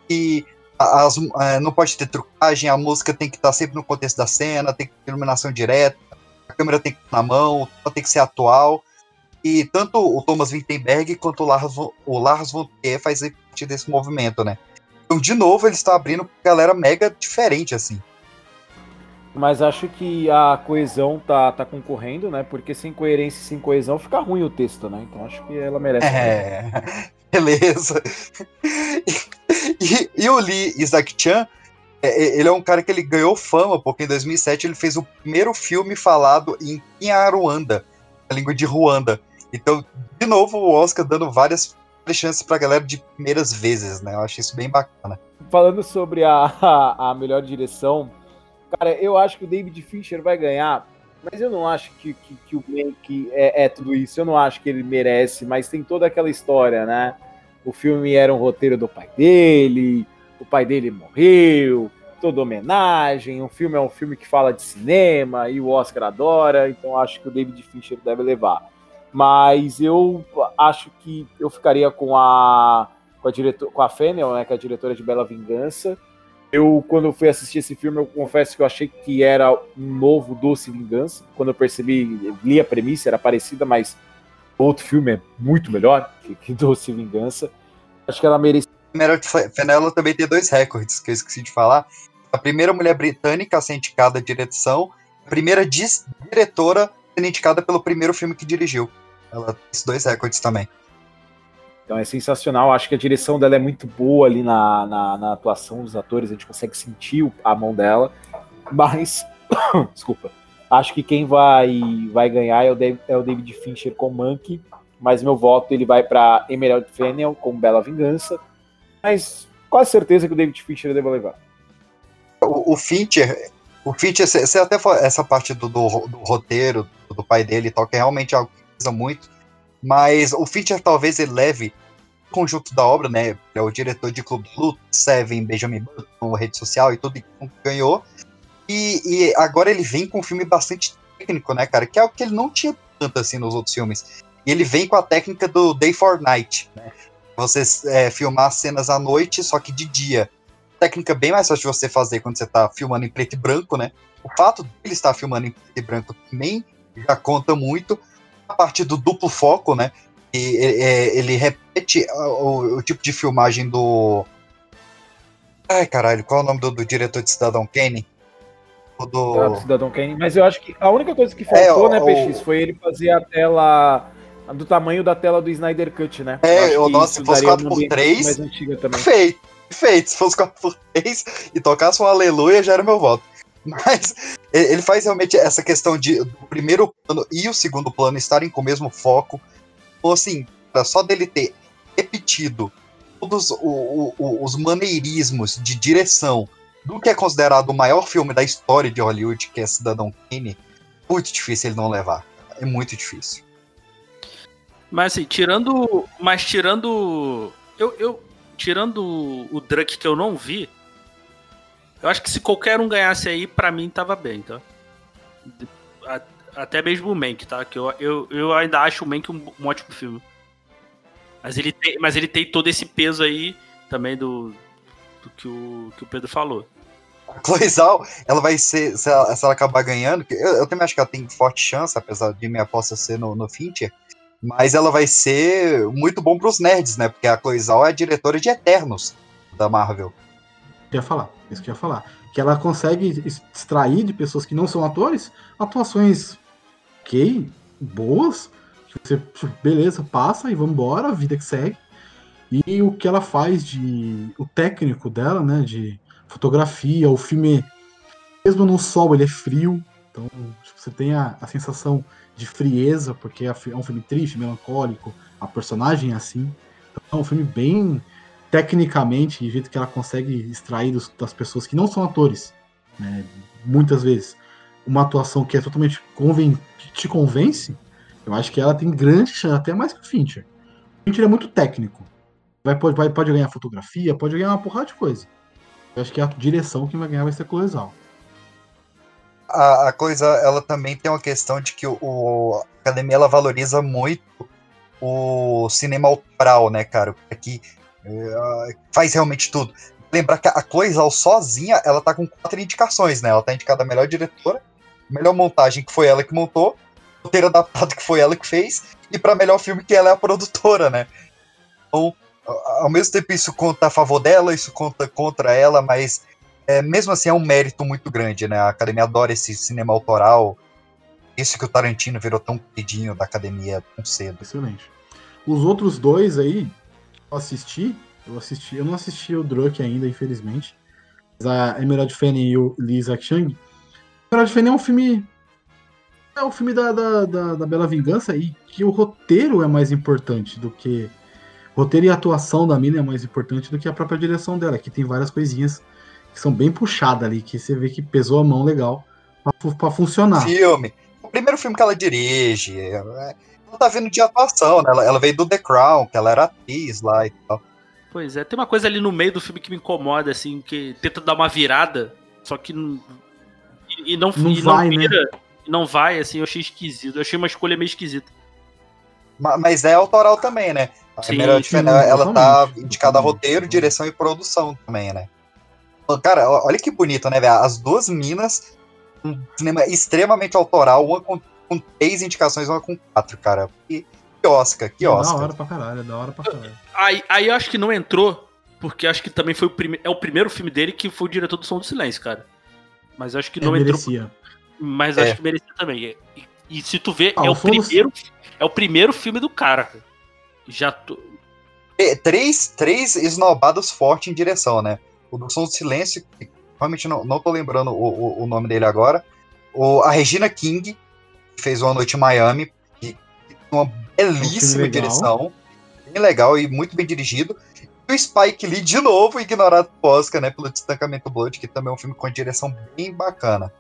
E as- eh, não pode ter trucagem, a música tem que estar sempre no contexto da cena, tem que ter iluminação direta, a câmera tem que estar na mão, tem que ser atual. E tanto o Thomas Vinterberg quanto o Lars o Lars von Trier faz parte desse movimento, né? Então, de novo, eles estão abrindo pra galera mega diferente, assim. Mas acho que a coesão tá, tá concorrendo, né? Porque sem coerência e sem coesão fica ruim o texto, né? Então acho que ela merece. É, beleza. E, e o Lee Isaac Chan, é, é, ele é um cara que ele ganhou fama, porque em 2007 ele fez o primeiro filme falado em Kinyarwanda, a língua de Ruanda. Então, de novo, o Oscar dando várias chances pra galera de primeiras vezes, né? Eu acho isso bem bacana. Falando sobre a, a, a melhor direção, cara, eu acho que o David Fincher vai ganhar, mas eu não acho que, que, que o Mank é, é tudo isso. Eu não acho que ele merece, mas tem toda aquela história, né? O filme era um roteiro do pai dele, o pai dele morreu, toda homenagem. O filme é um filme que fala de cinema e o Oscar adora, então acho que o David Fincher deve levar. Mas eu acho que eu ficaria com a com a, diretor, com a Fennel, né, que é a diretora de Bela Vingança. Eu, quando eu fui assistir esse filme, eu confesso que eu achei que era um novo Doce Vingança. Quando eu percebi, li a premissa, era parecida, mas outro filme é muito melhor que, que Doce Vingança. Acho que ela merecia. Meryl Fennella também tem dois recordes que eu esqueci de falar. A primeira mulher britânica a ser indicada à direção, a primeira diretora sendo indicada pelo primeiro filme que dirigiu. Ela tem esses dois recordes também. Então é sensacional. Acho que a direção dela é muito boa ali na, na, na atuação dos atores. A gente consegue sentir a mão dela. Mas, desculpa. Acho que quem vai, vai ganhar é o, David, é o David Fincher com Monkey. Mas meu voto ele vai para Emerald Fennel com Bela Vingança. Mas quase certeza que o David Fincher deve levar. O, o Fincher, o Fincher, você até falou essa parte do, do, do roteiro do pai dele e tal, que é realmente algo pesa muito. Mas o Fincher talvez ele leve o conjunto da obra, né? É o diretor de Clube de Luta, Seven, Benjamin Button, rede social e tudo, e ganhou. E, e agora ele vem com um filme bastante técnico, né, cara? Que é o que ele não tinha tanto assim nos outros filmes. E ele vem com a técnica do Day for Night, né? Você é, filmar cenas à noite, só que de dia. Técnica bem mais fácil de você fazer quando você tá filmando em preto e branco, né? O fato dele estar filmando em preto e branco também já conta muito. A parte do duplo foco, né? E, é, ele repete o, o, tipo de filmagem do. Ai, caralho, qual é o nome do, do diretor de Cidadão Kane? O do... Ah, do Cidadão Kane. Mas eu acho que a única coisa que faltou, é, né, o... PX, foi ele fazer a tela do tamanho da tela do Snyder Cut, né? É, o nosso, se fosse 4x3, perfeito, perfeito. Se fosse 4x3 e tocasse um aleluia, já era meu voto. Mas ele faz realmente essa questão de o primeiro plano e o segundo plano estarem com o mesmo foco. Ou assim, só dele ter repetido todos o, o, os maneirismos de direção do que é considerado o maior filme da história de Hollywood, que é Cidadão Kane, muito difícil ele não levar. É muito difícil. Mas assim, tirando. Mas tirando. Eu, eu. Tirando o Drunk que eu não vi. Eu acho que se qualquer um ganhasse aí, pra mim tava bem, tá? Até mesmo o Mank, tá? Que eu, eu, eu ainda acho o Mank um, um ótimo filme. Mas ele, tem, mas ele tem todo esse peso aí também do, do que, o, que o Pedro falou. A Cloizal, ela vai ser, se ela, se ela acabar ganhando, eu, eu, também acho que ela tem forte chance, apesar de minha aposta ser no, no Fincher, mas ela vai ser muito bom para os nerds, né? Porque a Cloizal é a diretora de Eternos da Marvel. Eu ia falar, isso que eu ia falar. Que ela consegue extrair de pessoas que não são atores atuações ok, boas, que você, beleza, passa e vamos embora, vida que segue. E o que ela faz de. o técnico dela, né? De fotografia, o filme, mesmo no sol, ele é frio. Então você tem a, a sensação de frieza, porque é, é um filme triste, melancólico, a personagem é assim. Então é um filme bem tecnicamente, de jeito que ela consegue extrair dos, das pessoas que não são atores, né, muitas vezes, uma atuação que é totalmente conven te convence, eu acho que ela tem grande chance, até mais que o Fincher. O Fincher é muito técnico. Vai, pode, pode ganhar fotografia, pode ganhar uma porrada de coisa. Eu acho que a direção que vai ganhar vai ser Cloizal a, a, coisa, ela também tem uma questão de que o, o, a academia ela valoriza muito o cinema autoral, né, cara? Que é, faz realmente tudo. Lembrar que a Cloizal sozinha, ela tá com quatro indicações, né? Ela tá indicada a melhor diretora, melhor montagem, que foi ela que montou, roteiro adaptado, que foi ela que fez, e para melhor filme, que ela é a produtora, né? Então, ao mesmo tempo, isso conta a favor dela, isso conta contra ela, mas é, mesmo assim é um mérito muito grande, né? A academia adora esse cinema autoral. Isso que o Tarantino virou tão queridinho da academia tão cedo. Excelente. Os outros dois aí, assisti, eu assisti, eu não assisti o Druk ainda, infelizmente. Mas a Emerald Fennel e o Lee Isaac Chung. Emerald Fennel é um filme. É um filme da, da, da, da Bela Vingança e que o roteiro é mais importante do que. roteiro e atuação da mina é mais importante do que a própria direção dela, que tem várias coisinhas que são bem puxadas ali, que você vê que pesou a mão legal para funcionar. Filme. O primeiro filme que ela dirige. Ela tá vindo de atuação, né? Ela, ela veio do The Crown, que ela era atriz lá e tal. Pois é, tem uma coisa ali no meio do filme que me incomoda, assim, que tenta dar uma virada, só que. E, e não, não, e vai, não vira, né? não vai, assim, eu achei esquisito. Eu achei uma escolha meio esquisita. Mas é autoral também, né? A sim, sim, ela tá indicada a roteiro, direção e produção também, né? Cara, olha que bonito, né, velho? As duas minas, um cinema extremamente autoral, uma com, três indicações, uma com quatro, cara. Que, que Oscar, que Oscar. É da hora pra caralho, é da hora pra caralho. Aí, aí eu acho que não entrou, porque acho que também foi o primeiro. É o primeiro filme dele que foi o diretor do Som do Silêncio, cara. Mas acho que não é, entrou. Merecia. Mas é. acho que merecia também. E, e se tu vê, ah, é o, primeiro. É o primeiro filme do cara. Já tô... Três, três esnobados fortes em direção, né? o do Som do Silêncio, que realmente não, não tô lembrando o, o, o nome dele agora, o, a Regina King, fez Uma Noite em Miami, que uma belíssima direção, bem legal e muito bem dirigido. E o Spike Lee, de novo, ignorado por Oscar, né, pelo Destacamento Blood, que também é um filme com direção bem bacana.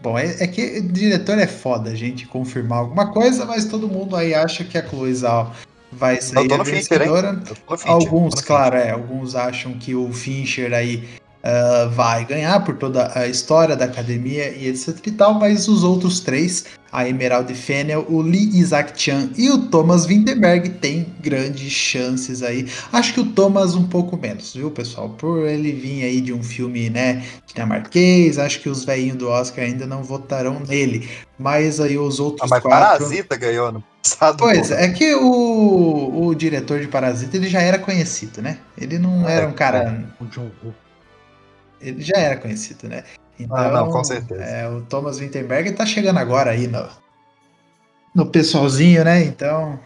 Bom, é, é que o diretor é foda a gente confirmar alguma coisa, mas todo mundo aí acha que a Chloe Zhao vai tô a vencedora. Fincher, Alguns, claro, é, alguns acham que o Fincher aí ah, vai ganhar por toda a história da academia e etc e tal, mas os outros três, a Emerald Fennel, o Lee Isaac Chan e o Thomas Winterberg têm grandes chances aí. Acho que o Thomas um pouco menos, viu, pessoal? Por ele vir aí de um filme, né, dinamarquês, acho que os velhinhos do Oscar ainda não votarão nele. Mas aí os outros Ah, mas quatro... Parasita ganhou no passado. Pois pô. é, que o, o diretor de Parasita ele já era conhecido, né? Ele não É, era um cara. O John Woo. Ele já era conhecido, né? Então, Ah, não, com certeza. É, o Thomas Winterberg tá chegando agora aí no, no pessoalzinho, né? Então,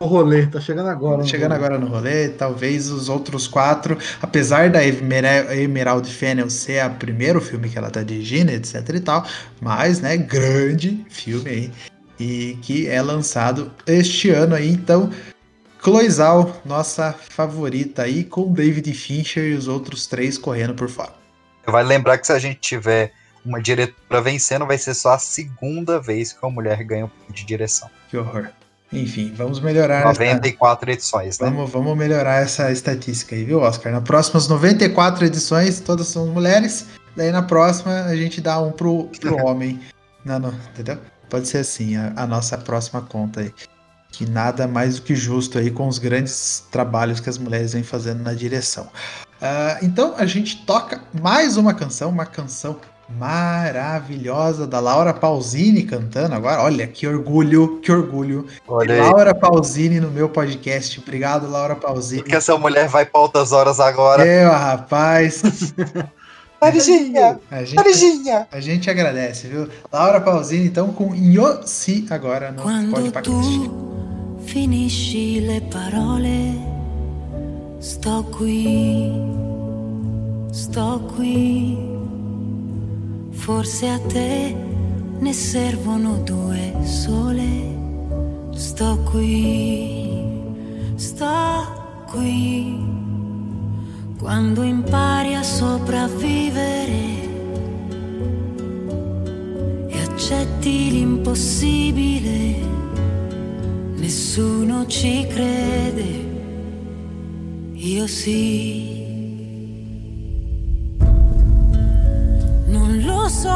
No rolê, tá chegando agora. no chegando rolê. agora no rolê, talvez os outros quatro, apesar da Emer- Emerald Fennel ser o primeiro filme que ela tá dirigindo, etc e tal, mas, né, grande filme aí, e que é lançado este ano aí, então, Chloe Zhao, nossa favorita aí, com David Fincher e os outros três correndo por fora. Vai lembrar que se a gente tiver uma diretora vencendo, vai ser só a segunda vez que uma mulher ganha prêmio de direção. Que horror. Enfim, vamos melhorar essa... 94 edições, né? Vamos, vamos melhorar essa estatística aí, viu, Oscar? Nas próximas 94 edições, todas são mulheres. Daí na próxima a gente dá um pro, pro homem. Não, não, entendeu? Pode ser assim, a, a nossa próxima conta aí. Que nada mais do que justo aí com os grandes trabalhos que as mulheres vêm fazendo na direção. Ah, então a gente toca mais uma canção, uma canção maravilhosa da Laura Pausini cantando agora. Olha que orgulho, que orgulho. Laura Pausini no meu podcast. Obrigado, Laura Pausini. Porque essa mulher vai pra altas horas agora. Eu, rapaz. Varginha! A gente, Varginha! a gente agradece, viu? Laura Pausini, então, com Yossi agora no Quando Podcast. tu finisci le parole, sto qui, sto qui. Forse a te ne servono due sole. Sto qui, sto qui. Quando impari a sopravvivere e accetti l'impossibile, nessuno ci crede, io sì. Non lo so,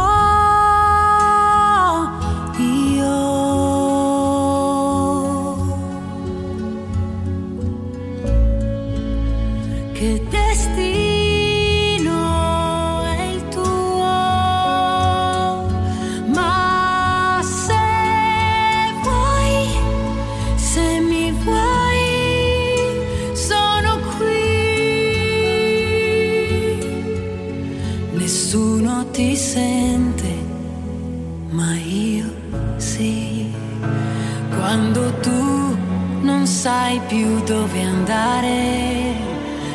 sai più dove andare,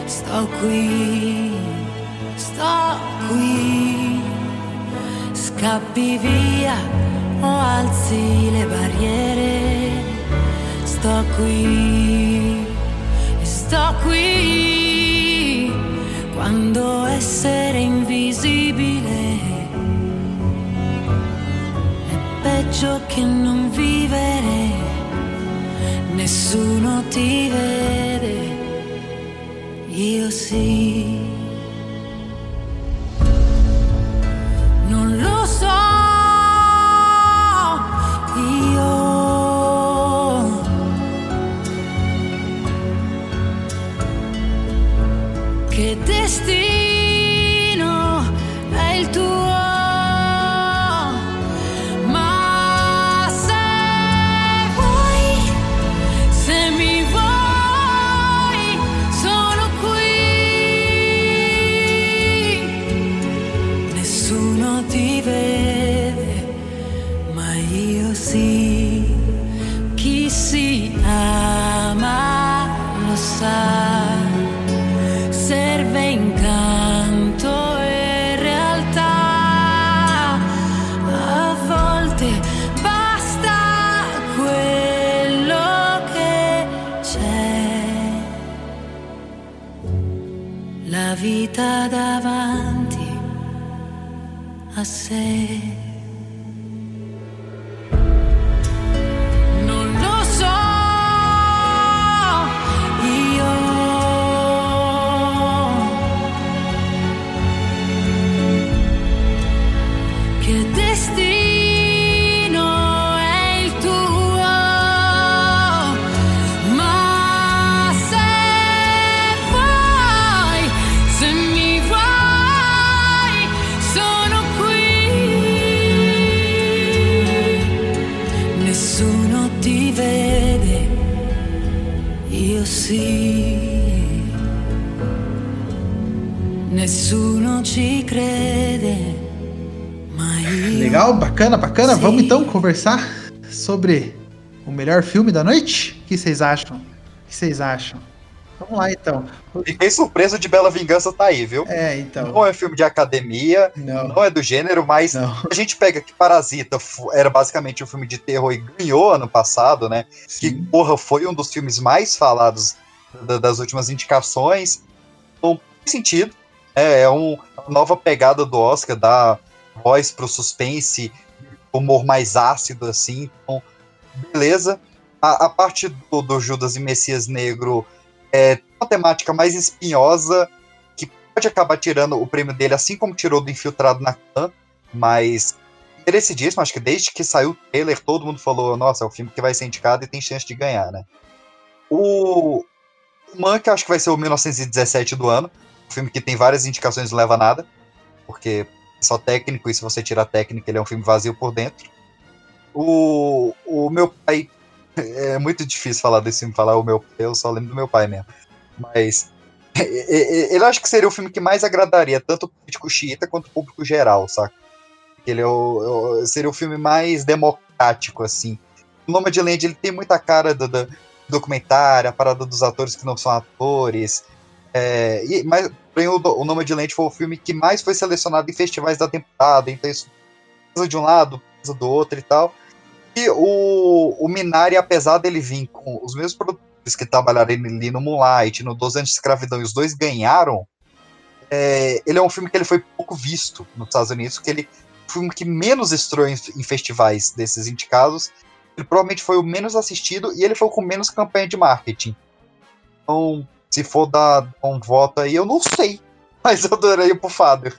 sto qui, sto qui. Scappi via o alzi le barriere, sto qui, sto qui. Quando essere invisibile è peggio che non vivere, nessuno ti vede, io sì. Non lo so, io. Che destino Legal, bacana, bacana. Sim. Vamos então conversar sobre o melhor filme da noite? O que vocês acham? O que vocês acham? Vamos lá então. Fiquei surpreso de Bela Vingança tá aí, viu? É, então. Não é filme de academia, Não, não é do gênero, mas não. a gente pega que Parasita era basicamente um filme de terror e ganhou ano passado, né? Que, Sim. porra, foi um dos filmes mais falados da- das últimas indicações. Então, faz sentido. É, é um- uma nova pegada do Oscar, dá voz pro suspense, humor mais ácido, assim. Então, beleza. A, a parte do, do Judas e Messias Negro é uma temática mais espinhosa, que pode acabar tirando o prêmio dele, assim como tirou do Infiltrado na Khan, mas merecidíssimo. Acho que desde que saiu o trailer, todo mundo falou: nossa, é o filme que vai ser indicado e tem chance de ganhar, né? O, o Mank, acho que vai ser o 1917 do ano. Um filme que tem várias indicações e não leva nada. Porque só técnico, e se você tirar técnica, ele é um filme vazio por dentro. O, o meu pai. É muito difícil falar desse filme, falar o meu eu só lembro do meu pai mesmo. Mas. Ele acho que seria o filme que mais agradaria tanto o público xiita quanto o público geral, saca? Ele é o, o- seria o filme mais democrático, assim. O Nome de Land ele tem muita cara do, do documentário, a parada dos atores que não são atores. É, e, mas o, Nome de Land foi o filme que mais foi selecionado em festivais da temporada, então isso pesa de um lado, pesa do outro e tal. E o, o Minari, apesar dele vir com os mesmos produtores que trabalharam ali no Moonlight, no 12 anos de escravidão, e os dois ganharam, é, ele é um filme que ele foi pouco visto nos Estados Unidos, que ele o filme que menos estreou em, em festivais desses indicados. Ele provavelmente foi o menos assistido e ele foi com menos campanha de marketing. Então, se for dar um voto aí, eu não sei. Mas eu adorei pro Father.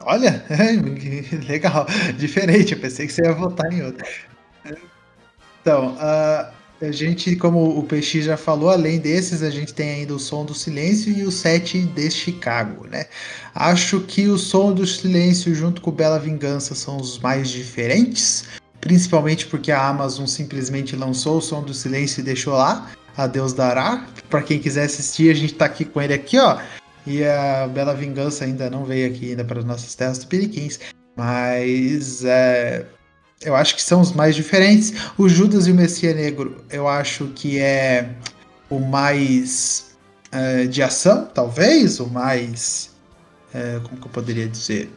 Olha, legal, diferente. Eu pensei que você ia votar em outro. Então, ah, a gente, como o PX já falou, além desses, a gente tem ainda o Som do Silêncio e o Sete de Chicago, né? Acho que o Som do Silêncio junto com Bela Vingança são os mais diferentes, principalmente porque a Amazon simplesmente lançou o Som do Silêncio e deixou lá. A Deus dará. Para quem quiser assistir, a gente tá aqui com ele aqui, ó. E a Bela Vingança ainda não veio aqui ainda para as nossas terras tupiniquins. Mas é, eu acho que são os mais diferentes. O Judas e o Messias Negro, eu acho que é o mais é, de ação, talvez, o mais. é, como que eu poderia dizer?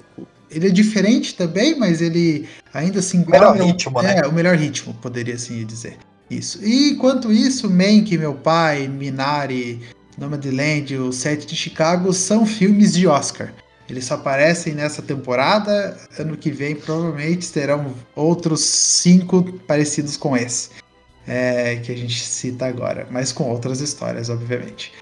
Ele é diferente também, mas ele ainda se Melhor enquadra- ritmo, né? É, o melhor ritmo, poderia assim dizer. Isso. E enquanto isso, Mank, Meu Pai, Minari, Nomadland, o Sete de Chicago são filmes de Oscar. Eles só aparecem nessa temporada. Ano que vem, provavelmente, terão outros cinco parecidos com esse. é, que a gente cita agora. Mas com outras histórias, obviamente.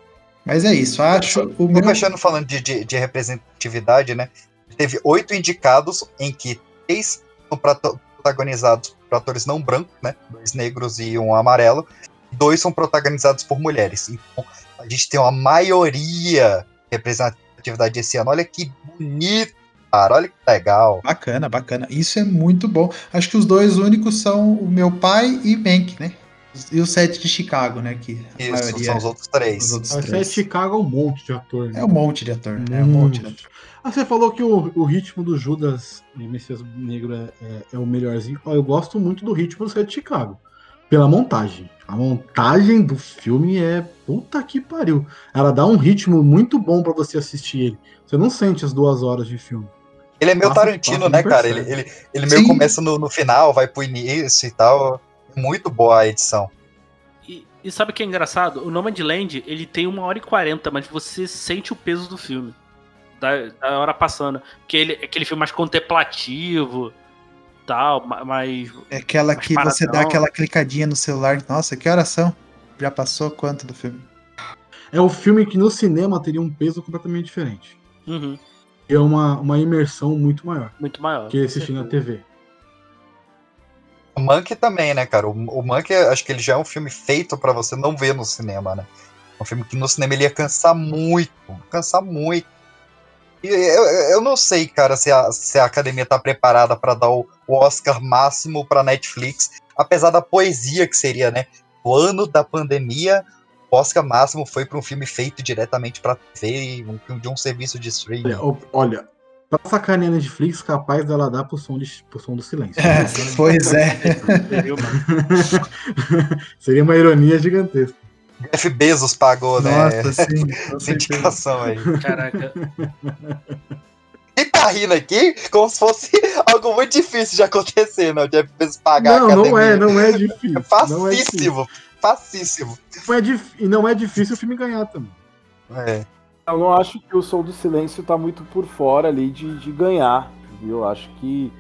Mas é isso. Acho o O meu... Fechando falando de, de, de representatividade, né? Teve oito indicados, em que três protagonizados atores não brancos, né? Dois negros e um amarelo. Dois são protagonizados por mulheres. Então, a gente tem uma maioria de representatividade esse ano. Olha que bonito, cara. Olha que legal. Bacana, bacana. Isso é muito bom. Acho que os dois únicos são o meu pai e Mank, né? E o Sete de Chicago, né? Que a Isso, maioria são os outros os três. outros Mas é três. Chicago é um monte de ator, né? É um monte de ator, né? É um monte de ator. Ah, você falou que o, o ritmo do Judas e Messias Negro é, é- é o melhorzinho. Eu gosto muito do ritmo do Sete de Chicago. Pela montagem. A montagem do filme é puta que pariu. Ela dá um ritmo muito bom pra você assistir ele. Você não sente as duas horas de filme. Ele é meio Passa- Tarantino, passa, né, cara? Ele, ele, ele meio Sim. começa no, no final, vai pro início e tal. Muito boa a edição. E, e sabe o que é engraçado? O Nomadland, ele tem uma hora e quarenta, mas você sente o peso do filme. Da, da hora passando. Porque ele é aquele filme mais contemplativo, tal, ma- mais... É aquela Mas que você dá paradão. aquela clicadinha no celular. Nossa, que oração. Já passou quanto do filme? É um filme que no cinema teria um peso completamente diferente. Uhum, E é uma, uma imersão muito maior muito maior. que assistir na TV. O Monk também, né, cara? O, o Monk, acho que ele já é um filme feito pra você não ver no cinema, né? É um filme que no cinema ele ia cansar muito, cansar muito. Eu, eu- não sei, cara, se a, se a academia tá preparada pra dar o, o Oscar máximo pra Netflix, apesar da poesia que seria, né? O ano da pandemia, o Oscar máximo foi para um filme feito diretamente para TV, um filme de um serviço de streaming. Olha, o- olha pra sacanear a Netflix, capaz dela dar pro som, de, pro som do silêncio. É, pois é. Seria uma- Seria uma ironia gigantesca. Jeff Bezos pagou, né? Nossa, sim. com Essa indicação aí. Caraca. Quem tá rindo aqui como se fosse algo muito difícil de acontecer, né? O Jeff Bezos pagar Não, a não é, não é difícil. É Não é difícil. facíssimo. Facíssimo. Não é dif- E não é difícil o filme ganhar também. É. Eu não acho que o Som do Silêncio tá muito por fora ali de, de ganhar, viu? Eu acho que,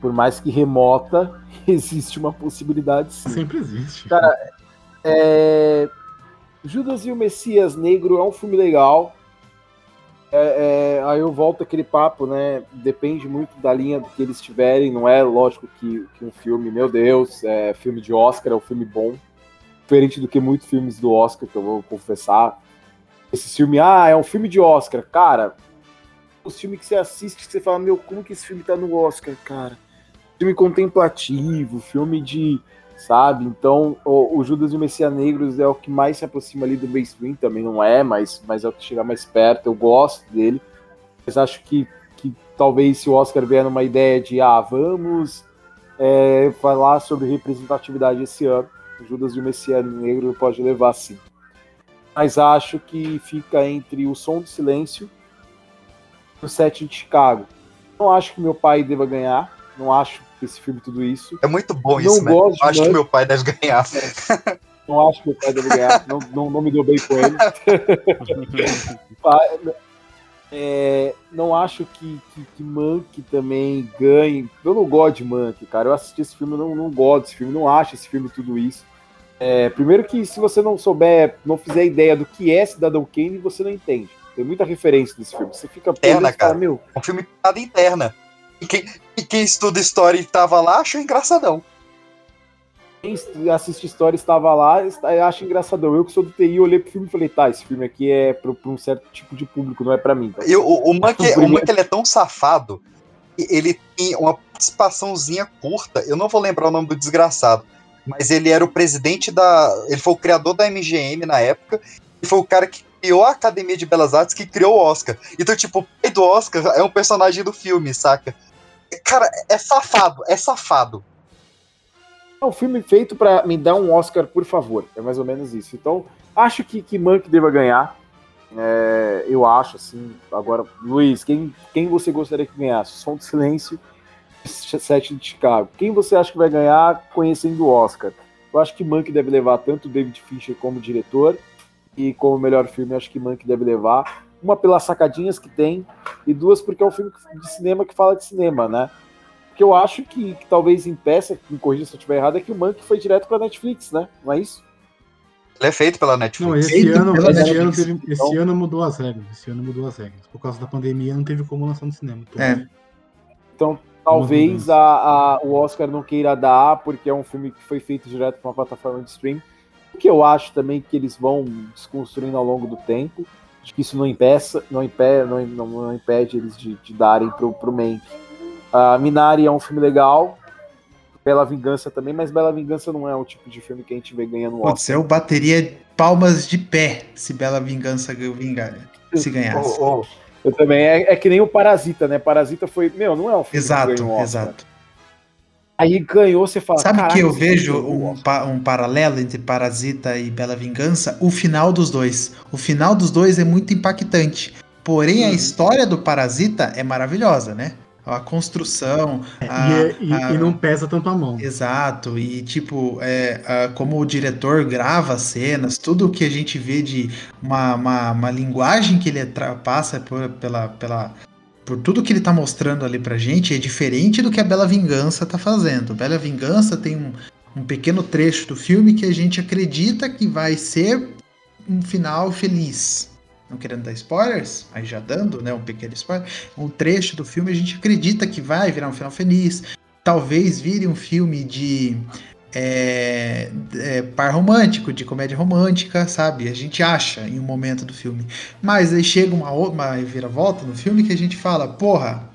por mais que remota, existe uma possibilidade sim. Sempre existe. Cara, É, Judas e o Messias Negro é um filme legal. É, é, aí eu volto aquele papo, né? Depende muito da linha que eles tiverem. Não é lógico que, que um filme, meu Deus, é filme de Oscar, é um filme bom. Diferente do que muitos filmes do Oscar, que eu vou confessar. Esse filme, ah, é um filme de Oscar. Cara, os filmes que você assiste, que você fala, meu, como que esse filme tá no Oscar, cara? Filme contemplativo, filme de sabe? Então, o, o Judas e o Messias Negros é o que mais se aproxima ali do mainstream, também não é, mas, mas é o que chega mais perto, eu gosto dele. Mas acho que, que talvez se o Oscar vier numa ideia de, ah, vamos é, falar sobre representatividade esse ano, o Judas e o Messias Negro pode levar sim. Mas acho que fica entre o Som do Silêncio e o Sete de Chicago. Não acho que meu pai deva ganhar, não acho esse filme tudo isso. É muito bom Não isso, né? gosto Acho que meu pai deve ganhar. Não acho que meu pai deve ganhar, não, não, não me deu bem com ele. É, não acho que, que, que Mank também ganhe. Eu não gosto de Mank, cara. Eu assisti esse filme, não, não gosto desse filme, não acho esse filme tudo isso. É, primeiro que se você não souber, não fizer ideia do que é Cidadão Kane, você não entende. Tem muita referência nesse filme. Você fica Interna, fala, cara. meu, Um filme piada interna. E quem, e quem estuda história e tava lá achou engraçadão. quem assiste história estava lá, eu acho engraçadão. Eu que sou do TI, olhei pro filme e falei, tá, esse filme aqui é para um certo tipo de público, não é pra mim. E o, o, Monk, o Monk ele é tão safado que ele tem uma participaçãozinha curta. Eu não vou lembrar o nome do desgraçado. Mas ele era o presidente da. Ele foi o criador da MGM na época. E foi o cara que criou a Academia de Belas Artes que criou o Oscar. Então, tipo, o pai do Oscar é um personagem do filme, saca? Cara, é safado, é safado. É um filme feito pra me dar um Oscar, por favor. É mais ou menos isso. Então, acho que, que Mank deva ganhar. É, eu acho, assim. Agora, Luiz, quem, quem você gostaria que ganhasse? Som do Silêncio, Sete de Chicago. Quem você acha que vai ganhar conhecendo o Oscar? Eu acho que Mank deve levar tanto David Fincher como diretor. E como melhor filme, acho que Mank deve levar. Uma pelas sacadinhas que tem, e duas porque é um filme de cinema que fala de cinema, né? que eu acho que, que talvez impeça, me corrija se eu estiver errado, é que o Monk foi direto pra Netflix, né? Não é isso? Ele é feito pela Não, Netflix. esse Feito ano, pela esse, Netflix. ano teve- esse Então- ano mudou as regras. Esse ano mudou as regras. Por causa da pandemia, não teve como lançar no cinema. Então, É. Então, talvez a, a- o Oscar não queira dar, porque é um filme que foi feito direto pra uma plataforma de stream. O que eu acho também que eles vão desconstruindo ao longo do tempo. Acho que isso não impeça, não, impede, não, não- não impede eles de, de darem pro, pro Mank. A Minari é um filme legal. Bela Vingança também, mas Bela Vingança não é o tipo de filme que a gente vê ganhando Oscar. Putz, eu bateria palmas de pé se Bela Vingança vingar, se ganhasse. Ô, ô, Eu também. É, é que nem o Parasita, né? Parasita foi. Meu, não é um filme que Exato, ganhou um Oscar. exato. Aí ganhou, você fala. Sabe "Caraca, que eu vejo ganhou um um, Oscar." pa- um paralelo entre Parasita e Bela Vingança? O final dos dois. O final dos dois é muito impactante. Porém, a história do Parasita é maravilhosa, né? A construção. a- e, é- e- a- e não pesa tanto a mão. Exato, e tipo, é, a- como o diretor grava as cenas, tudo que a gente vê de uma, uma, uma linguagem que ele passa por, pela, pela, por tudo que ele tá mostrando ali pra gente, é diferente do que a Bela Vingança tá fazendo. Bela Vingança tem um, um pequeno trecho do filme que a gente acredita que vai ser um final feliz. Não querendo dar spoilers, mas já dando, né, um pequeno spoiler, um trecho do filme a gente acredita que vai virar um final feliz talvez vire um filme de é, é, par romântico, de comédia romântica, sabe? A gente acha em um momento do filme. Mas aí chega uma, uma viravolta no filme que a gente fala, porra,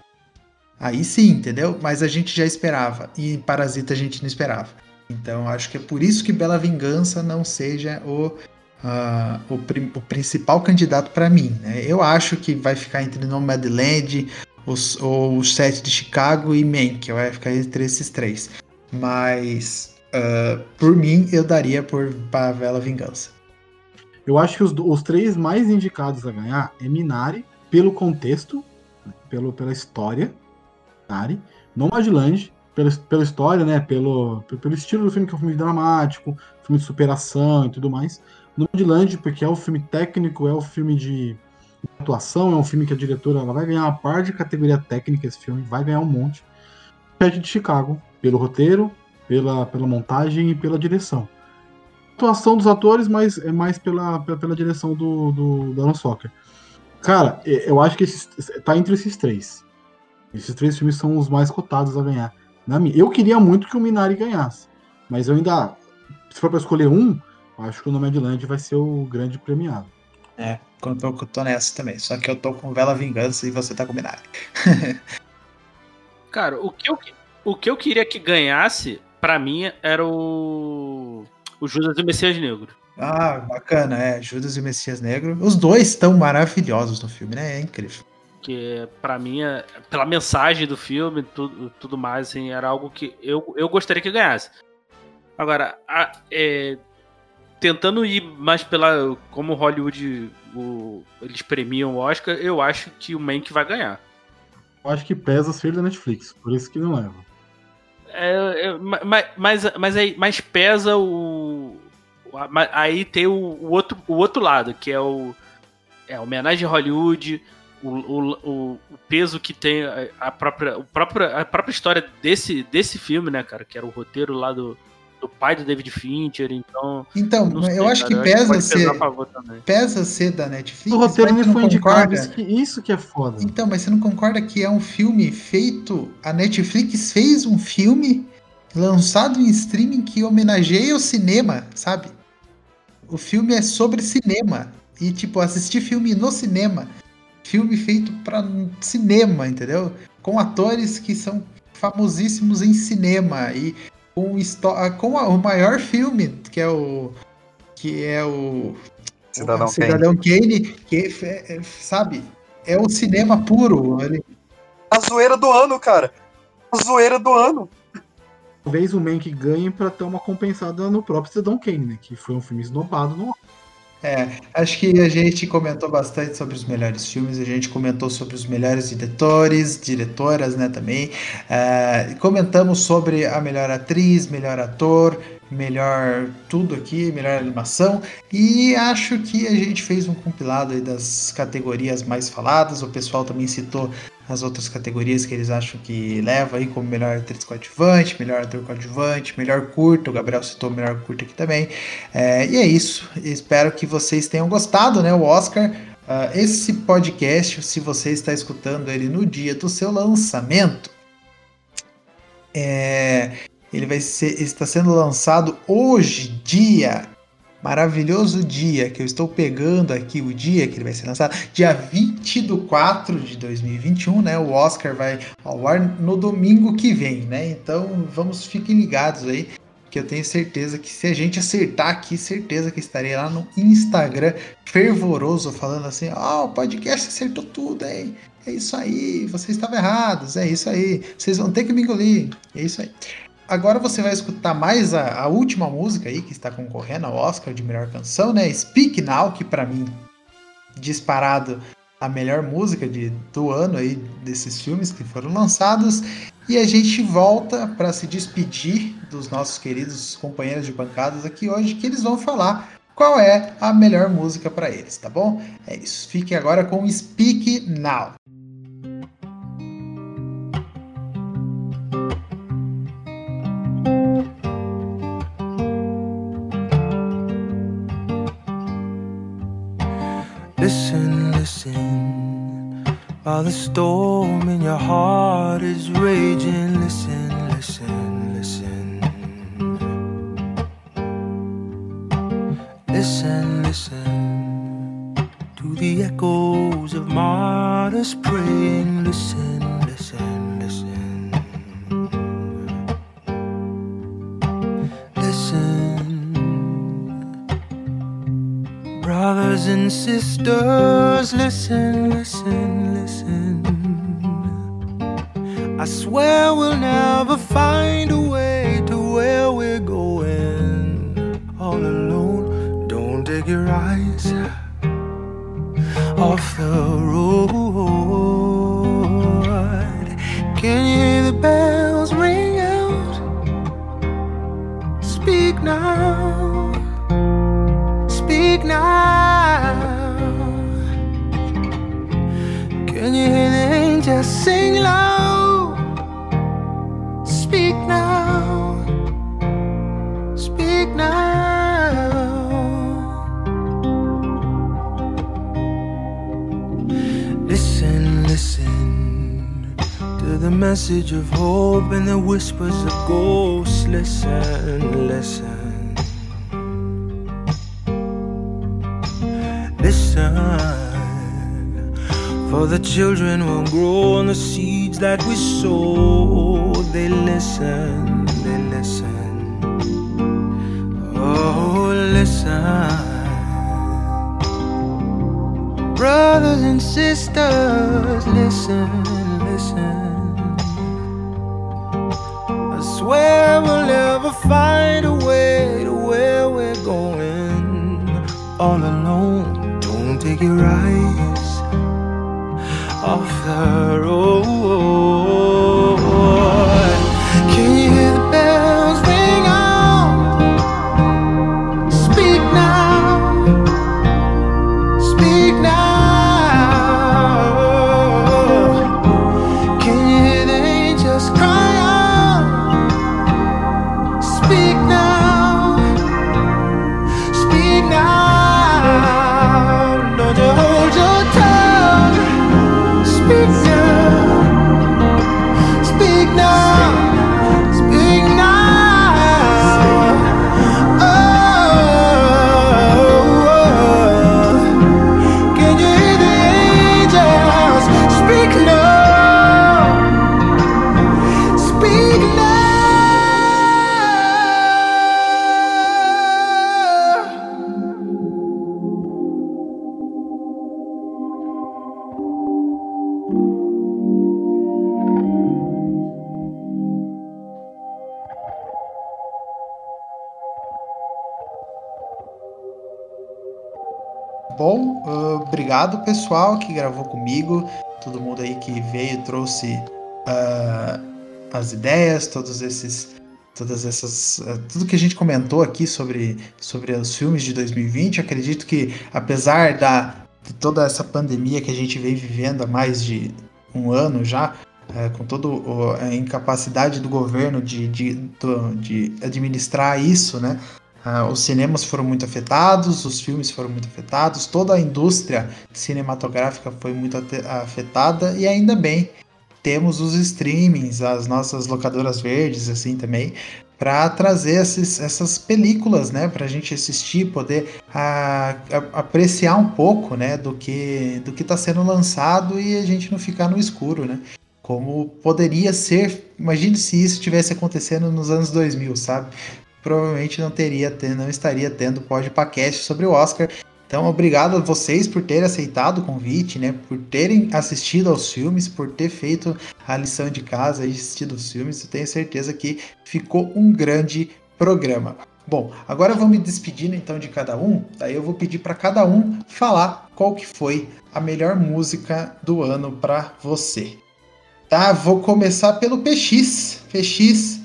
aí sim, entendeu? Mas a gente já esperava. E em Parasita a gente não esperava. Então acho que é por isso que Bela Vingança não seja o, uh, o, o, principal candidato para mim. Né? Eu acho que vai ficar entre Nomadland, os, ou o set de Chicago e Mank, vai ficar entre esses três. Mas, uh, por mim, eu daria por Pavela Vingança. Eu acho que os, os três mais indicados a ganhar é Minari, pelo contexto, né? pelo, pela história, Minari, Nomadland, pela, pela história, né? Pelo, pelo estilo do filme, que é um filme dramático, filme de superação e tudo mais. Nomadland, porque é um filme técnico, é um filme de atuação, é um filme que a diretora ela vai ganhar uma par de categoria técnica esse filme, vai ganhar um monte. Pede de Chicago, pelo roteiro, pela, pela montagem e pela direção. atuação dos atores, mas é mais pela, pela, pela direção do, do, do Aaron Soccer. Cara, eu acho que esses, tá entre esses três. Esses três filmes são os mais cotados a ganhar. Na minha. Eu queria muito que o Minari ganhasse. Mas eu ainda. Se for para escolher um, acho que o Nomadland vai ser o grande premiado. É, eu tô, tô nessa também. Só que eu tô com Vela Vingança e você tá com Minari. Cara, o que eu, o que eu queria que ganhasse, para mim, era o. O Judas e o Messias Negro. Ah, bacana, é. Judas e o Messias Negro. Os dois estão maravilhosos no filme, né? É incrível. Que para mim, é, pela mensagem do filme tudo, tudo mais, assim, era algo que eu, eu gostaria que ganhasse. Agora, a, é, tentando ir mais pela. Como Hollywood o, eles premiam o Oscar, eu acho que o Mank vai ganhar. Eu acho que pesa ser da Netflix, por isso que não leva. É, é, mas, mas, mas, aí, mas pesa o, aí tem o, o, outro, o outro lado, que é o é, a homenagem a Hollywood, o, o, o, peso que tem a própria, o próprio, a própria história desse, desse filme, né, cara? Que era o roteiro lá do, do pai do David Fincher, então. Então, sei, eu acho cara, que pesa ser. Pesa ser da Netflix. O roteiro não foi indicado, isso que, isso que é foda. Então, mas você não concorda que é um filme feito. A Netflix fez um filme lançado em streaming que homenageia o cinema, sabe? O filme é sobre cinema. E, tipo, assistir filme no cinema. Filme feito para cinema, entendeu? Com atores que são famosíssimos em cinema. E com, com o maior filme, que é o. Que é o. Cidadão, Cidadão Kane. Kane que é, é, sabe? É o cinema puro. Ele... A zoeira do ano, cara. A zoeira do ano talvez o Mank ganhe para ter uma compensada no próprio Cidadão Kane, né? Que foi um filme esnobado no é, acho que a gente comentou bastante sobre os melhores filmes, a gente comentou sobre os melhores diretores, diretoras, né, também. É, comentamos sobre a melhor atriz, melhor ator, melhor tudo aqui, melhor animação. E acho que a gente fez um compilado das categorias mais faladas. O pessoal também citou as outras categorias que eles acham que leva aí, como melhor atriz coadjuvante, melhor ator coadjuvante, melhor curta, o Gabriel citou melhor curta aqui também. É, e é isso, espero que vocês tenham gostado, né? O Oscar, uh, esse podcast, se você está escutando ele no dia do seu lançamento, é, ele vai ser, está sendo lançado hoje, dia maravilhoso dia que eu estou pegando aqui, o dia que ele vai ser lançado, dia 20 de 4 de 2021, né? O Oscar vai ao ar no domingo que vem, né? Então vamos, fiquem ligados aí, que eu tenho certeza que se a gente acertar aqui, certeza que estarei lá no Instagram fervoroso falando assim: ó, oh, o podcast acertou tudo, hein? É isso aí, vocês estavam errados, é isso aí, vocês vão ter que me engolir, é isso aí. Agora você vai escutar mais a, a, última música aí que está concorrendo ao Oscar de melhor canção, né? Speak Now, que para mim disparado a melhor música de, do ano aí desses filmes que foram lançados. E a gente volta para se despedir dos nossos queridos companheiros de bancadas aqui hoje, que eles vão falar qual é a melhor música para eles, tá bom? É isso. Fique agora com Speak Now. The storm in your heart is raging, listen, Speak obrigado pessoal que gravou comigo, todo mundo aí que veio trouxe ah, as ideias, todos esses, todas essas, ah, tudo que a gente comentou aqui sobre, sobre os filmes de 2020. Acredito que apesar da de toda essa pandemia que a gente vem vivendo há mais de um ano já, eh, com toda a incapacidade do governo de, de, de administrar isso, né? Ah, os cinemas foram muito afetados, os filmes foram muito afetados, toda a indústria cinematográfica foi muito afetada e ainda bem temos os streamings, as nossas locadoras verdes assim também para trazer esses, essas películas, né, para a gente assistir, poder ah, a- apreciar um pouco, né, do que do que está sendo lançado e a gente não ficar no escuro, né? Como poderia ser, imagine se isso tivesse acontecendo nos anos 2000, sabe? Provavelmente não teria te- não estaria tendo podcast sobre o Oscar. Então, obrigado a vocês por terem aceitado o convite, né? Por terem assistido aos filmes, por ter feito a lição de casa e assistido os filmes. Eu tenho certeza que ficou um grande programa. Bom, agora eu vou me despedindo então de cada um. Daí eu vou pedir para cada um falar qual que foi a melhor música do ano para você. Tá? Vou começar pelo PX. PX,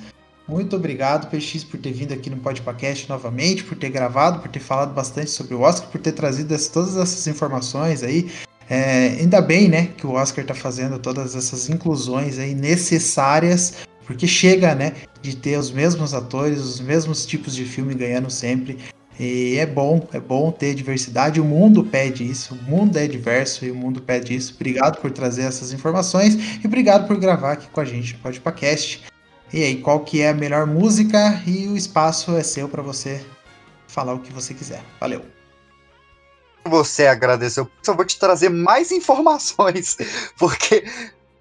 muito obrigado, PX, por ter vindo aqui no Podcast novamente, por ter gravado, por ter falado bastante sobre o Oscar, por ter trazido todas essas informações aí. É, ainda bem, né, que o Oscar está fazendo todas essas inclusões aí necessárias, porque chega, né, de ter os mesmos atores, os mesmos tipos de filme ganhando sempre. E é bom, é bom ter diversidade. O mundo pede isso, o mundo é diverso e o mundo pede isso. Obrigado por trazer essas informações e obrigado por gravar aqui com a gente no Podcast. E aí, qual que é a melhor música? E o espaço é seu para você falar o que você quiser. Valeu. Você agradeceu. Só vou te trazer mais informações, porque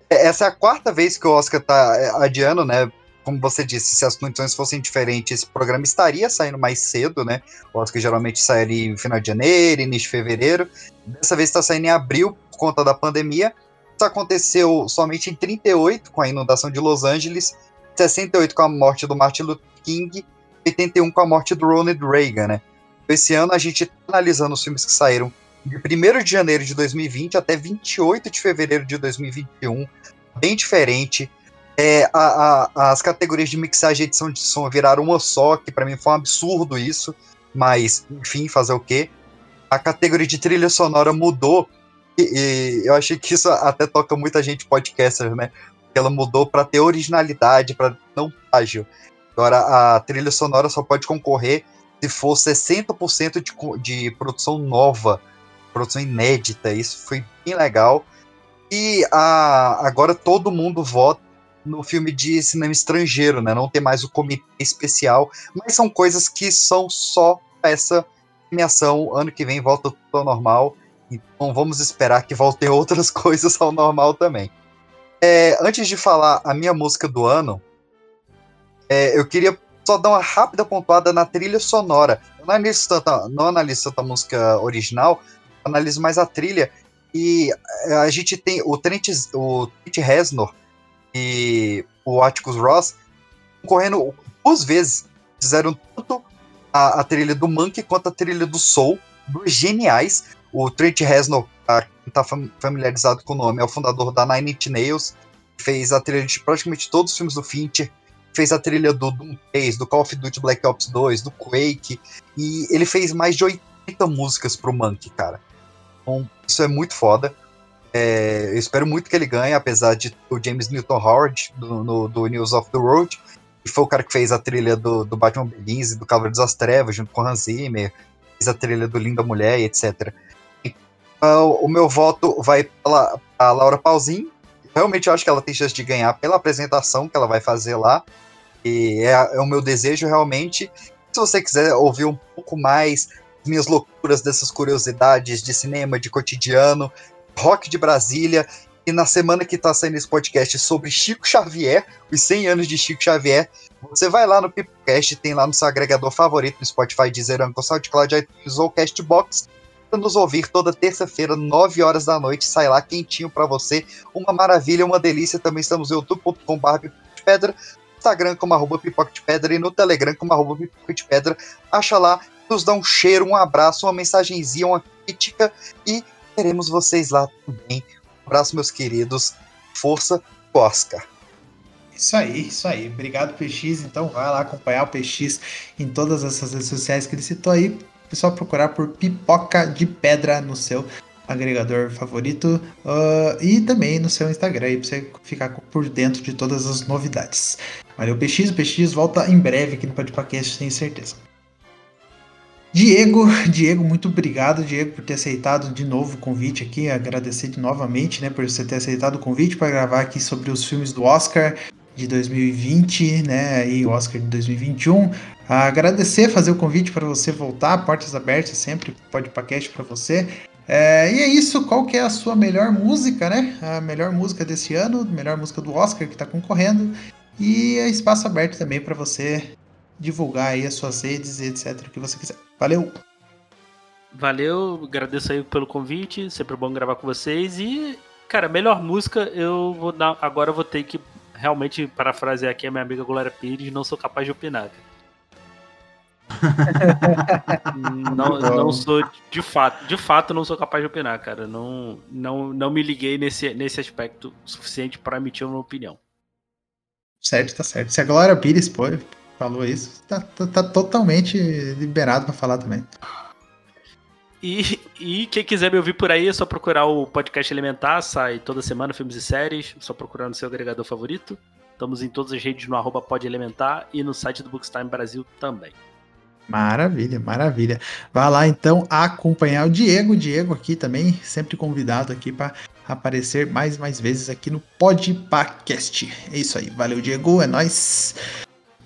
essa é a quarta vez que o Oscar tá é, adiando, né? como você disse, se as condições fossem diferentes, esse programa estaria saindo mais cedo, né? O Oscar geralmente sai ali no final de janeiro, início de fevereiro. Dessa vez está saindo em abril por conta da pandemia. Isso aconteceu somente em 38, com a inundação de Los Angeles, 68 com a morte do Martin Luther King, 81 com a morte do Ronald Reagan, né? Esse ano a gente está analisando os filmes que saíram de 1 de janeiro de 2020 até 28 de fevereiro de 2021, bem diferente. É, a, a, as categorias de mixagem e edição de som viraram uma só, que para mim foi um absurdo isso, mas enfim, fazer o quê? A categoria de trilha sonora mudou, e, e eu achei que isso até toca muita gente podcaster, né? Ela mudou para ter originalidade, para não plágio. Agora a trilha sonora só pode concorrer se for 60% de, de produção nova produção inédita, isso foi bem legal. E a, agora todo mundo vota no filme de cinema estrangeiro, né? Não tem mais o comitê especial, mas são coisas que são só essa premiação. Ano que vem volta tudo ao normal, então vamos esperar que voltem outras coisas ao normal também. É, antes de falar a minha música do ano, é, eu queria só dar uma rápida pontuada na trilha sonora. Eu não analiso tanto, não analiso a música original, analiso mais a trilha. E eh, a gente tem o Trent, o Trent Reznor e o Atticus Ross correndo duas vezes. Fizeram tanto a, a, trilha do Monkey quanto a trilha do Soul, dois geniais. O Trent Reznor, quem está familiarizado com o nome, é o fundador da Nine Inch Nails, fez a trilha de praticamente todos os filmes do Fincher, fez a trilha do Doom 3, do Call of Duty Black Ops 2, do Quake, e ele fez mais de 80 músicas pro Monkey, cara. Então, isso é muito foda. É, eu espero muito que ele ganhe, apesar de o James Newton Howard, do, no, do News of the World, que foi o cara que fez a trilha do, do Batman Begins e do Cavaleiro das Trevas, junto com Hans Zimmer, fez a trilha do Linda Mulher etc. Então, o meu voto vai para Laura Pausini. Realmente eu acho que ela tem chance de ganhar pela apresentação que ela vai fazer lá. E é, é o meu desejo realmente. Se você quiser ouvir um pouco mais minhas loucuras dessas curiosidades de cinema, de cotidiano, rock de Brasília. E na semana que tá saindo esse podcast sobre Chico Xavier, os 100 anos de Chico Xavier, você vai lá no Pipocast, tem lá no seu agregador favorito, no Spotify, Deezer, Anchor, SoundCloud, iTunes ou Castbox, nos ouvir toda terça-feira, 9 horas da noite, sai lá quentinho para você, uma maravilha, uma delícia. Também estamos no youtube.com.br pedra, Instagram como arroba pipoca de pedra e no Telegram como arroba pipoca de pedra. Acha lá nos dá um cheiro, um abraço, uma mensagenzinha, uma crítica e teremos vocês lá também. Um abraço, meus queridos. Força, Oscar. Isso aí, isso aí. Obrigado, PX. Então vai lá acompanhar o PX em todas essas redes sociais que ele citou aí. É só procurar por Pipoca de Pedra no seu agregador favorito uh, e também no seu Instagram aí pra você ficar por dentro de todas as novidades. Valeu, PX. PX volta em breve aqui no Podpacast, tenho certeza. Diego, Diego, muito obrigado, Diego, por ter aceitado de novo o convite aqui. Agradecer de novamente, né, por você ter aceitado o convite para gravar aqui sobre os filmes do Oscar de 2020, né, e Oscar de 2021. Agradecer, fazer o convite para você voltar, portas abertas sempre, pode podcast para você. É, e é isso, qual que é a sua melhor música, né? A melhor música desse ano, melhor música do Oscar que está concorrendo. E é espaço aberto também para você divulgar aí as suas redes, etc, o que você quiser. Valeu! Valeu, agradeço aí pelo convite, sempre bom gravar com vocês e, cara, melhor música eu vou dar, agora eu vou ter que realmente parafrasear aqui a minha amiga Glória Pires, não sou capaz de opinar. não, não sou de fato, de fato não sou capaz de opinar, cara. Não, não, não me liguei nesse, nesse aspecto suficiente para emitir uma opinião. Certo, tá certo. Se a Glória Pires pô, falou isso, tá, tá, tá totalmente liberado para falar também. E, e quem quiser me ouvir por aí, é só procurar o podcast Elementar, sai toda semana filmes e séries, só procurar no seu agregador favorito. Estamos em todas as redes no arroba Elementar e no site do Bookstime Brasil também. Maravilha, maravilha. Vá lá então acompanhar o Diego, Diego aqui também, sempre convidado aqui para aparecer mais mais vezes aqui no Podpacast. É isso aí, valeu Diego, é nós.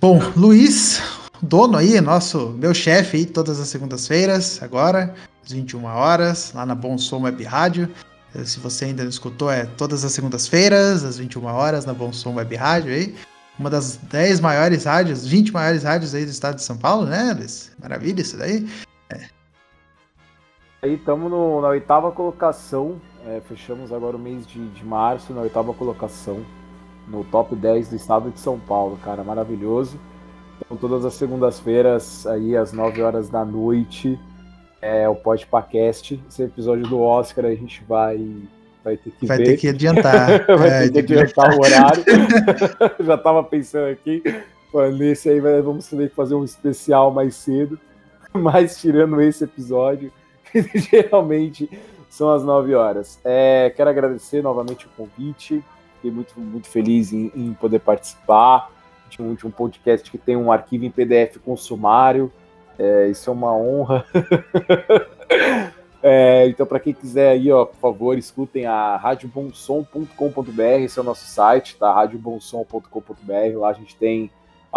Bom, Luiz, dono aí, nosso, meu chefe aí, todas as segundas-feiras, agora, às 21 horas, lá na Bom Som Web Rádio. Se você ainda não escutou, é todas as segundas-feiras, às 21 horas, na Bom Som Web Rádio aí. Uma das 10 maiores rádios, 20 maiores rádios aí do estado de São Paulo, né, Luiz? Maravilha isso daí. Aí estamos na oitava colocação. é, fechamos agora o mês de, de março na oitava colocação. No top 10 do estado de São Paulo, cara. Maravilhoso. Então, todas as segundas-feiras, aí às 9 horas da noite, é o Podpacast. Esse episódio do Oscar a gente vai, vai ter que Vai ver. ter que adiantar. vai É, ter que adiantar o horário. Já tava pensando aqui. Nesse aí vamos ter que fazer um especial mais cedo. Mas tirando esse episódio, geralmente são as 9 horas. É, quero agradecer novamente o convite. Fiquei muito, muito feliz em, em poder participar de um, de um podcast que tem um arquivo em PDF com sumário. É, isso é uma honra. É, então, para quem quiser aí, ó, por favor, escutem a radiobonsom.com.br, esse é o nosso site, tá? radiobonsom.com.br. Lá a gente tem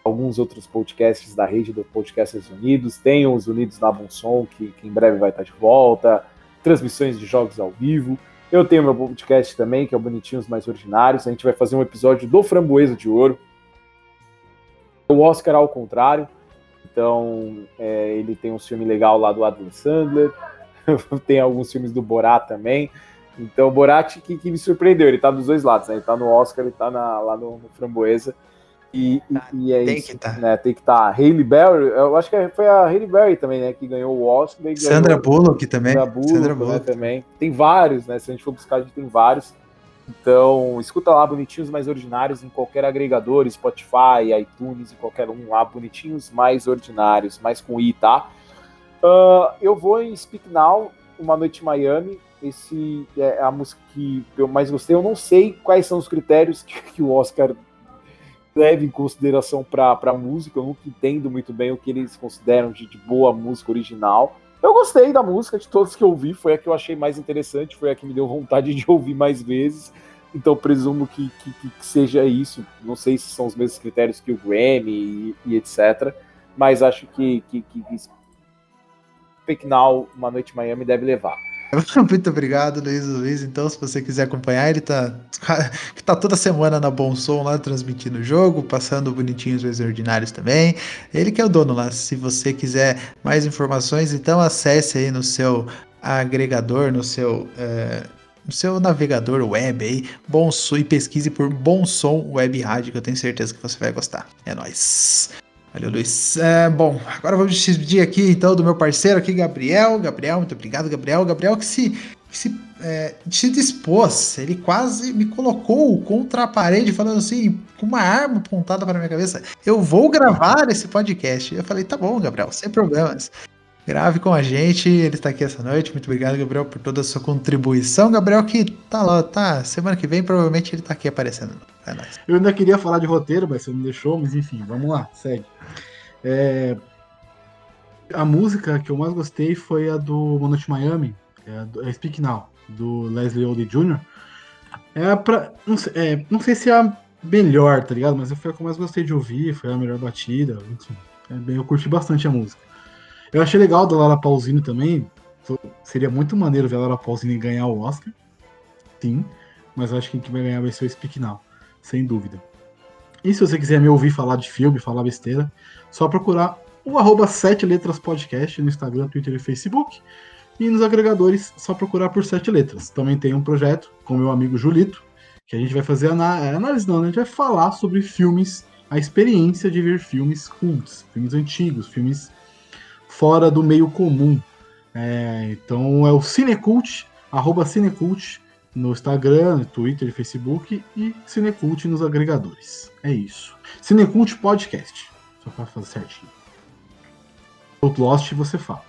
alguns outros podcasts da rede do Podcasters Unidos, tem os Unidos na Bonsom, que, que em breve vai estar de volta, transmissões de jogos ao vivo. Eu tenho meu podcast também, que é o Bonitinhos Mais Ordinários. A gente vai fazer um episódio do Framboesa de Ouro. O Oscar ao contrário. Então, é, ele tem um filme legal lá do Adam Sandler. tem alguns filmes do Borat também. Então, o Borat que, que me surpreendeu. Ele tá dos dois lados, né? Ele tá no Oscar, ele tá na- lá no, no Framboesa. E, e- e é tem isso. que tá. Né? Tem que estar. Tá. Hailey Berry, eu acho que foi a Hailey Berry também, né? Que ganhou o Oscar. e Sandra ganhou, Bullock também. Sandra Bullock, Sandra né, Bullock. também. Tem vários, né? Se a gente for buscar, a gente tem vários. Então, escuta lá, Bonitinhos Mais Ordinários, em qualquer agregador, Spotify, iTunes, em qualquer um lá, Bonitinhos Mais Ordinários, mais com I, tá? Ah, eu vou em Speak Now, Uma Noite em Miami. Esse é a música que eu mais gostei. Eu não sei quais são os critérios que, que o Oscar leva em consideração para a música. Eu nunca entendo muito bem o que eles consideram de, de boa música original. Eu gostei da música, de todas que eu ouvi, foi a que eu achei mais interessante, foi a que me deu vontade de ouvir mais vezes. Então presumo que, que, que seja isso. Não sei se são os mesmos critérios que o Grammy e, e etc. Mas acho que, que, que, Now, Uma Noite em Miami deve levar. Muito obrigado, Luiz Luiz. Então, se você quiser acompanhar, ele tá, tá toda semana na Bom Som lá transmitindo o jogo, passando bonitinhos os ordinários também. Ele que é o dono lá. Se você quiser mais informações, então acesse aí no seu agregador, no seu, é, no seu navegador web aí, Bom Som, e pesquise por Bom Som Web Rádio, que eu tenho certeza que você vai gostar. É nóis. Valeu, Luiz. É, bom, agora vamos despedir aqui então do meu parceiro aqui, Gabriel. Gabriel, muito obrigado, Gabriel. Gabriel que se, que se, é, se dispôs, ele quase me colocou contra a parede, falando assim, com uma arma apontada para minha cabeça: Eu vou gravar esse podcast. Eu falei: Tá bom, Gabriel, sem problemas. Grave com a gente, ele está aqui essa noite. Muito obrigado, Gabriel, por toda a sua contribuição. Gabriel, que tá lá, tá. Semana que vem, provavelmente ele tá aqui aparecendo. É nóis. Eu ainda queria falar de roteiro, mas você não deixou, mas enfim, vamos lá, segue. É, A música que eu mais gostei foi a do One Miami, é a do é Speak Now, do Leslie Odom Jr. É pra, não, sei, é, não sei se é a melhor, tá ligado? Mas foi a que eu mais gostei de ouvir, foi a melhor batida, enfim. É bem, eu curti bastante a música. Eu achei legal da Lara Pausini também. Seria muito maneiro ver a Lara Pausini ganhar o Oscar. Sim. Mas acho que quem vai ganhar vai ser o Speak Now sem dúvida. E se você quiser me ouvir falar de filme, falar besteira, só procurar o arroba 7 letras podcast no Instagram, Twitter e Facebook. E nos agregadores, só procurar por 7 letras. Também tem um projeto com meu amigo Julito, que a gente vai fazer ana- é, análise, não, né? a gente vai falar sobre filmes, a experiência de ver filmes cults, filmes antigos, filmes fora do meio comum. É, então é o Cinecult, arroba Cinecult, no Instagram, Twitter e Facebook e Cinecult nos agregadores. É isso. Cinecult Podcast. Só para fazer certinho. Outlost você fala.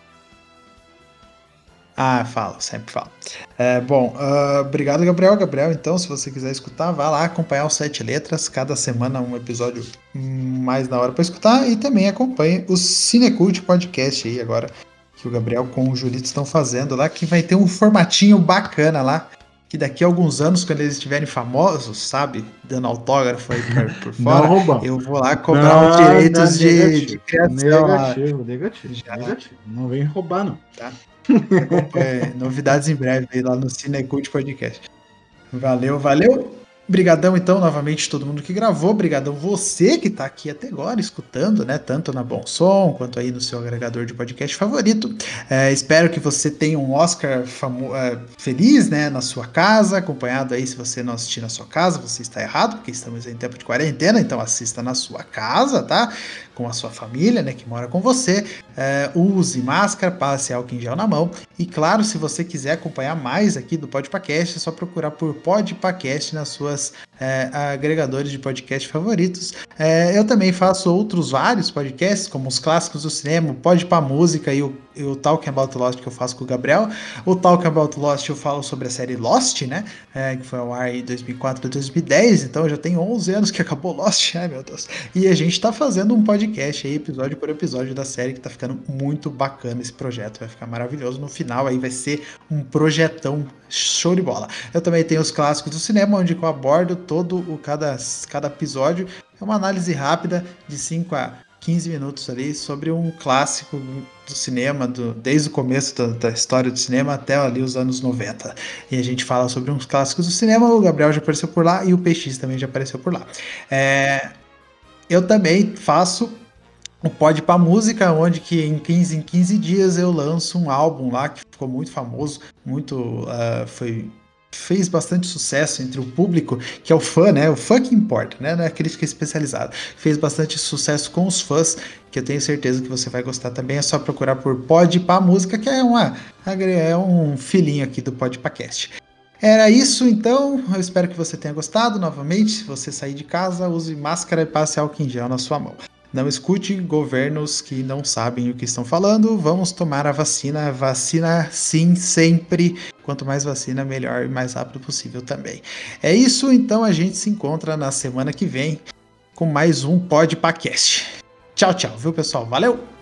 Ah, falo, sempre falo. É, bom, ah, obrigado, Gabriel. Gabriel, então, se você quiser escutar, vá lá acompanhar os Sete Letras. Cada semana um episódio mais na hora para escutar. E também acompanhe o Cinecult Podcast aí agora, que o Gabriel com o Julito estão fazendo lá, que vai ter um formatinho bacana lá. Que daqui a alguns anos, quando eles estiverem famosos, sabe, dando autógrafo aí por, por fora, não eu vou lá cobrar os direitos de, de criação. Negativo, negativo, Já. negativo. Não vem roubar, não. É, novidades em breve aí lá no Cinecult Podcast. Valeu, valeu. Brigadão, então, novamente, todo mundo que gravou. Brigadão você que está aqui até agora escutando, né? Tanto na Bom Som quanto aí no seu agregador de podcast favorito. É, espero que você tenha um Oscar é, feliz, né? Na sua casa, acompanhado aí. Se você não assistir na sua casa, você está errado, porque estamos em tempo de quarentena, então assista na sua casa, tá? Com a sua família, né? Que mora com você. É, use máscara, passe álcool em gel na mão. E claro, se você quiser acompanhar mais aqui do Podpacast, é só procurar por Podpacast nas suas é, agregadores de podcast favoritos. É, eu também faço outros vários podcasts, como os clássicos do cinema, Pode para Música e o, o Talking About Lost que eu faço com o Gabriel. O Talking About Lost eu falo sobre a série Lost, né? É, que foi ao ar em 2004 a 2010, então já tem 11 anos que acabou Lost, ai meu Deus. E a gente tá fazendo um podcast aí, episódio por episódio da série, que tá ficando muito bacana esse projeto, vai ficar maravilhoso. No final aí vai ser um projetão show de bola. Eu também tenho os clássicos do cinema, onde eu abordo todo o cada, cada episódio. É uma análise rápida de 5 a 15 minutos ali sobre um clássico do cinema, do, desde o começo da, da, história do cinema até ali os anos 90. E a gente fala sobre uns clássicos do cinema, o Gabriel já apareceu por lá e o PX também já apareceu por lá. É, eu também faço o Pod para Música, onde que em 15 em 15 dias eu lanço um álbum lá que ficou muito famoso, muito uh, foi fez bastante sucesso entre o público, que é o fã, né? O fã que importa, né? Não é a crítica especializada. Fez bastante sucesso com os fãs, que eu tenho certeza que você vai gostar também. É só procurar por Pod para Música, que é uma é um filhinho aqui do Podpacast. Era isso então, eu espero que você tenha gostado. Novamente, se você sair de casa, use máscara e passe álcool em gel na sua mão. Não escute governos que não sabem o que estão falando. Vamos tomar a vacina. Vacina sim, sempre. Quanto mais vacina, melhor e mais rápido possível também. É isso, então a gente se encontra na semana que vem com mais um Podpacast. Tchau, tchau, viu pessoal? Valeu!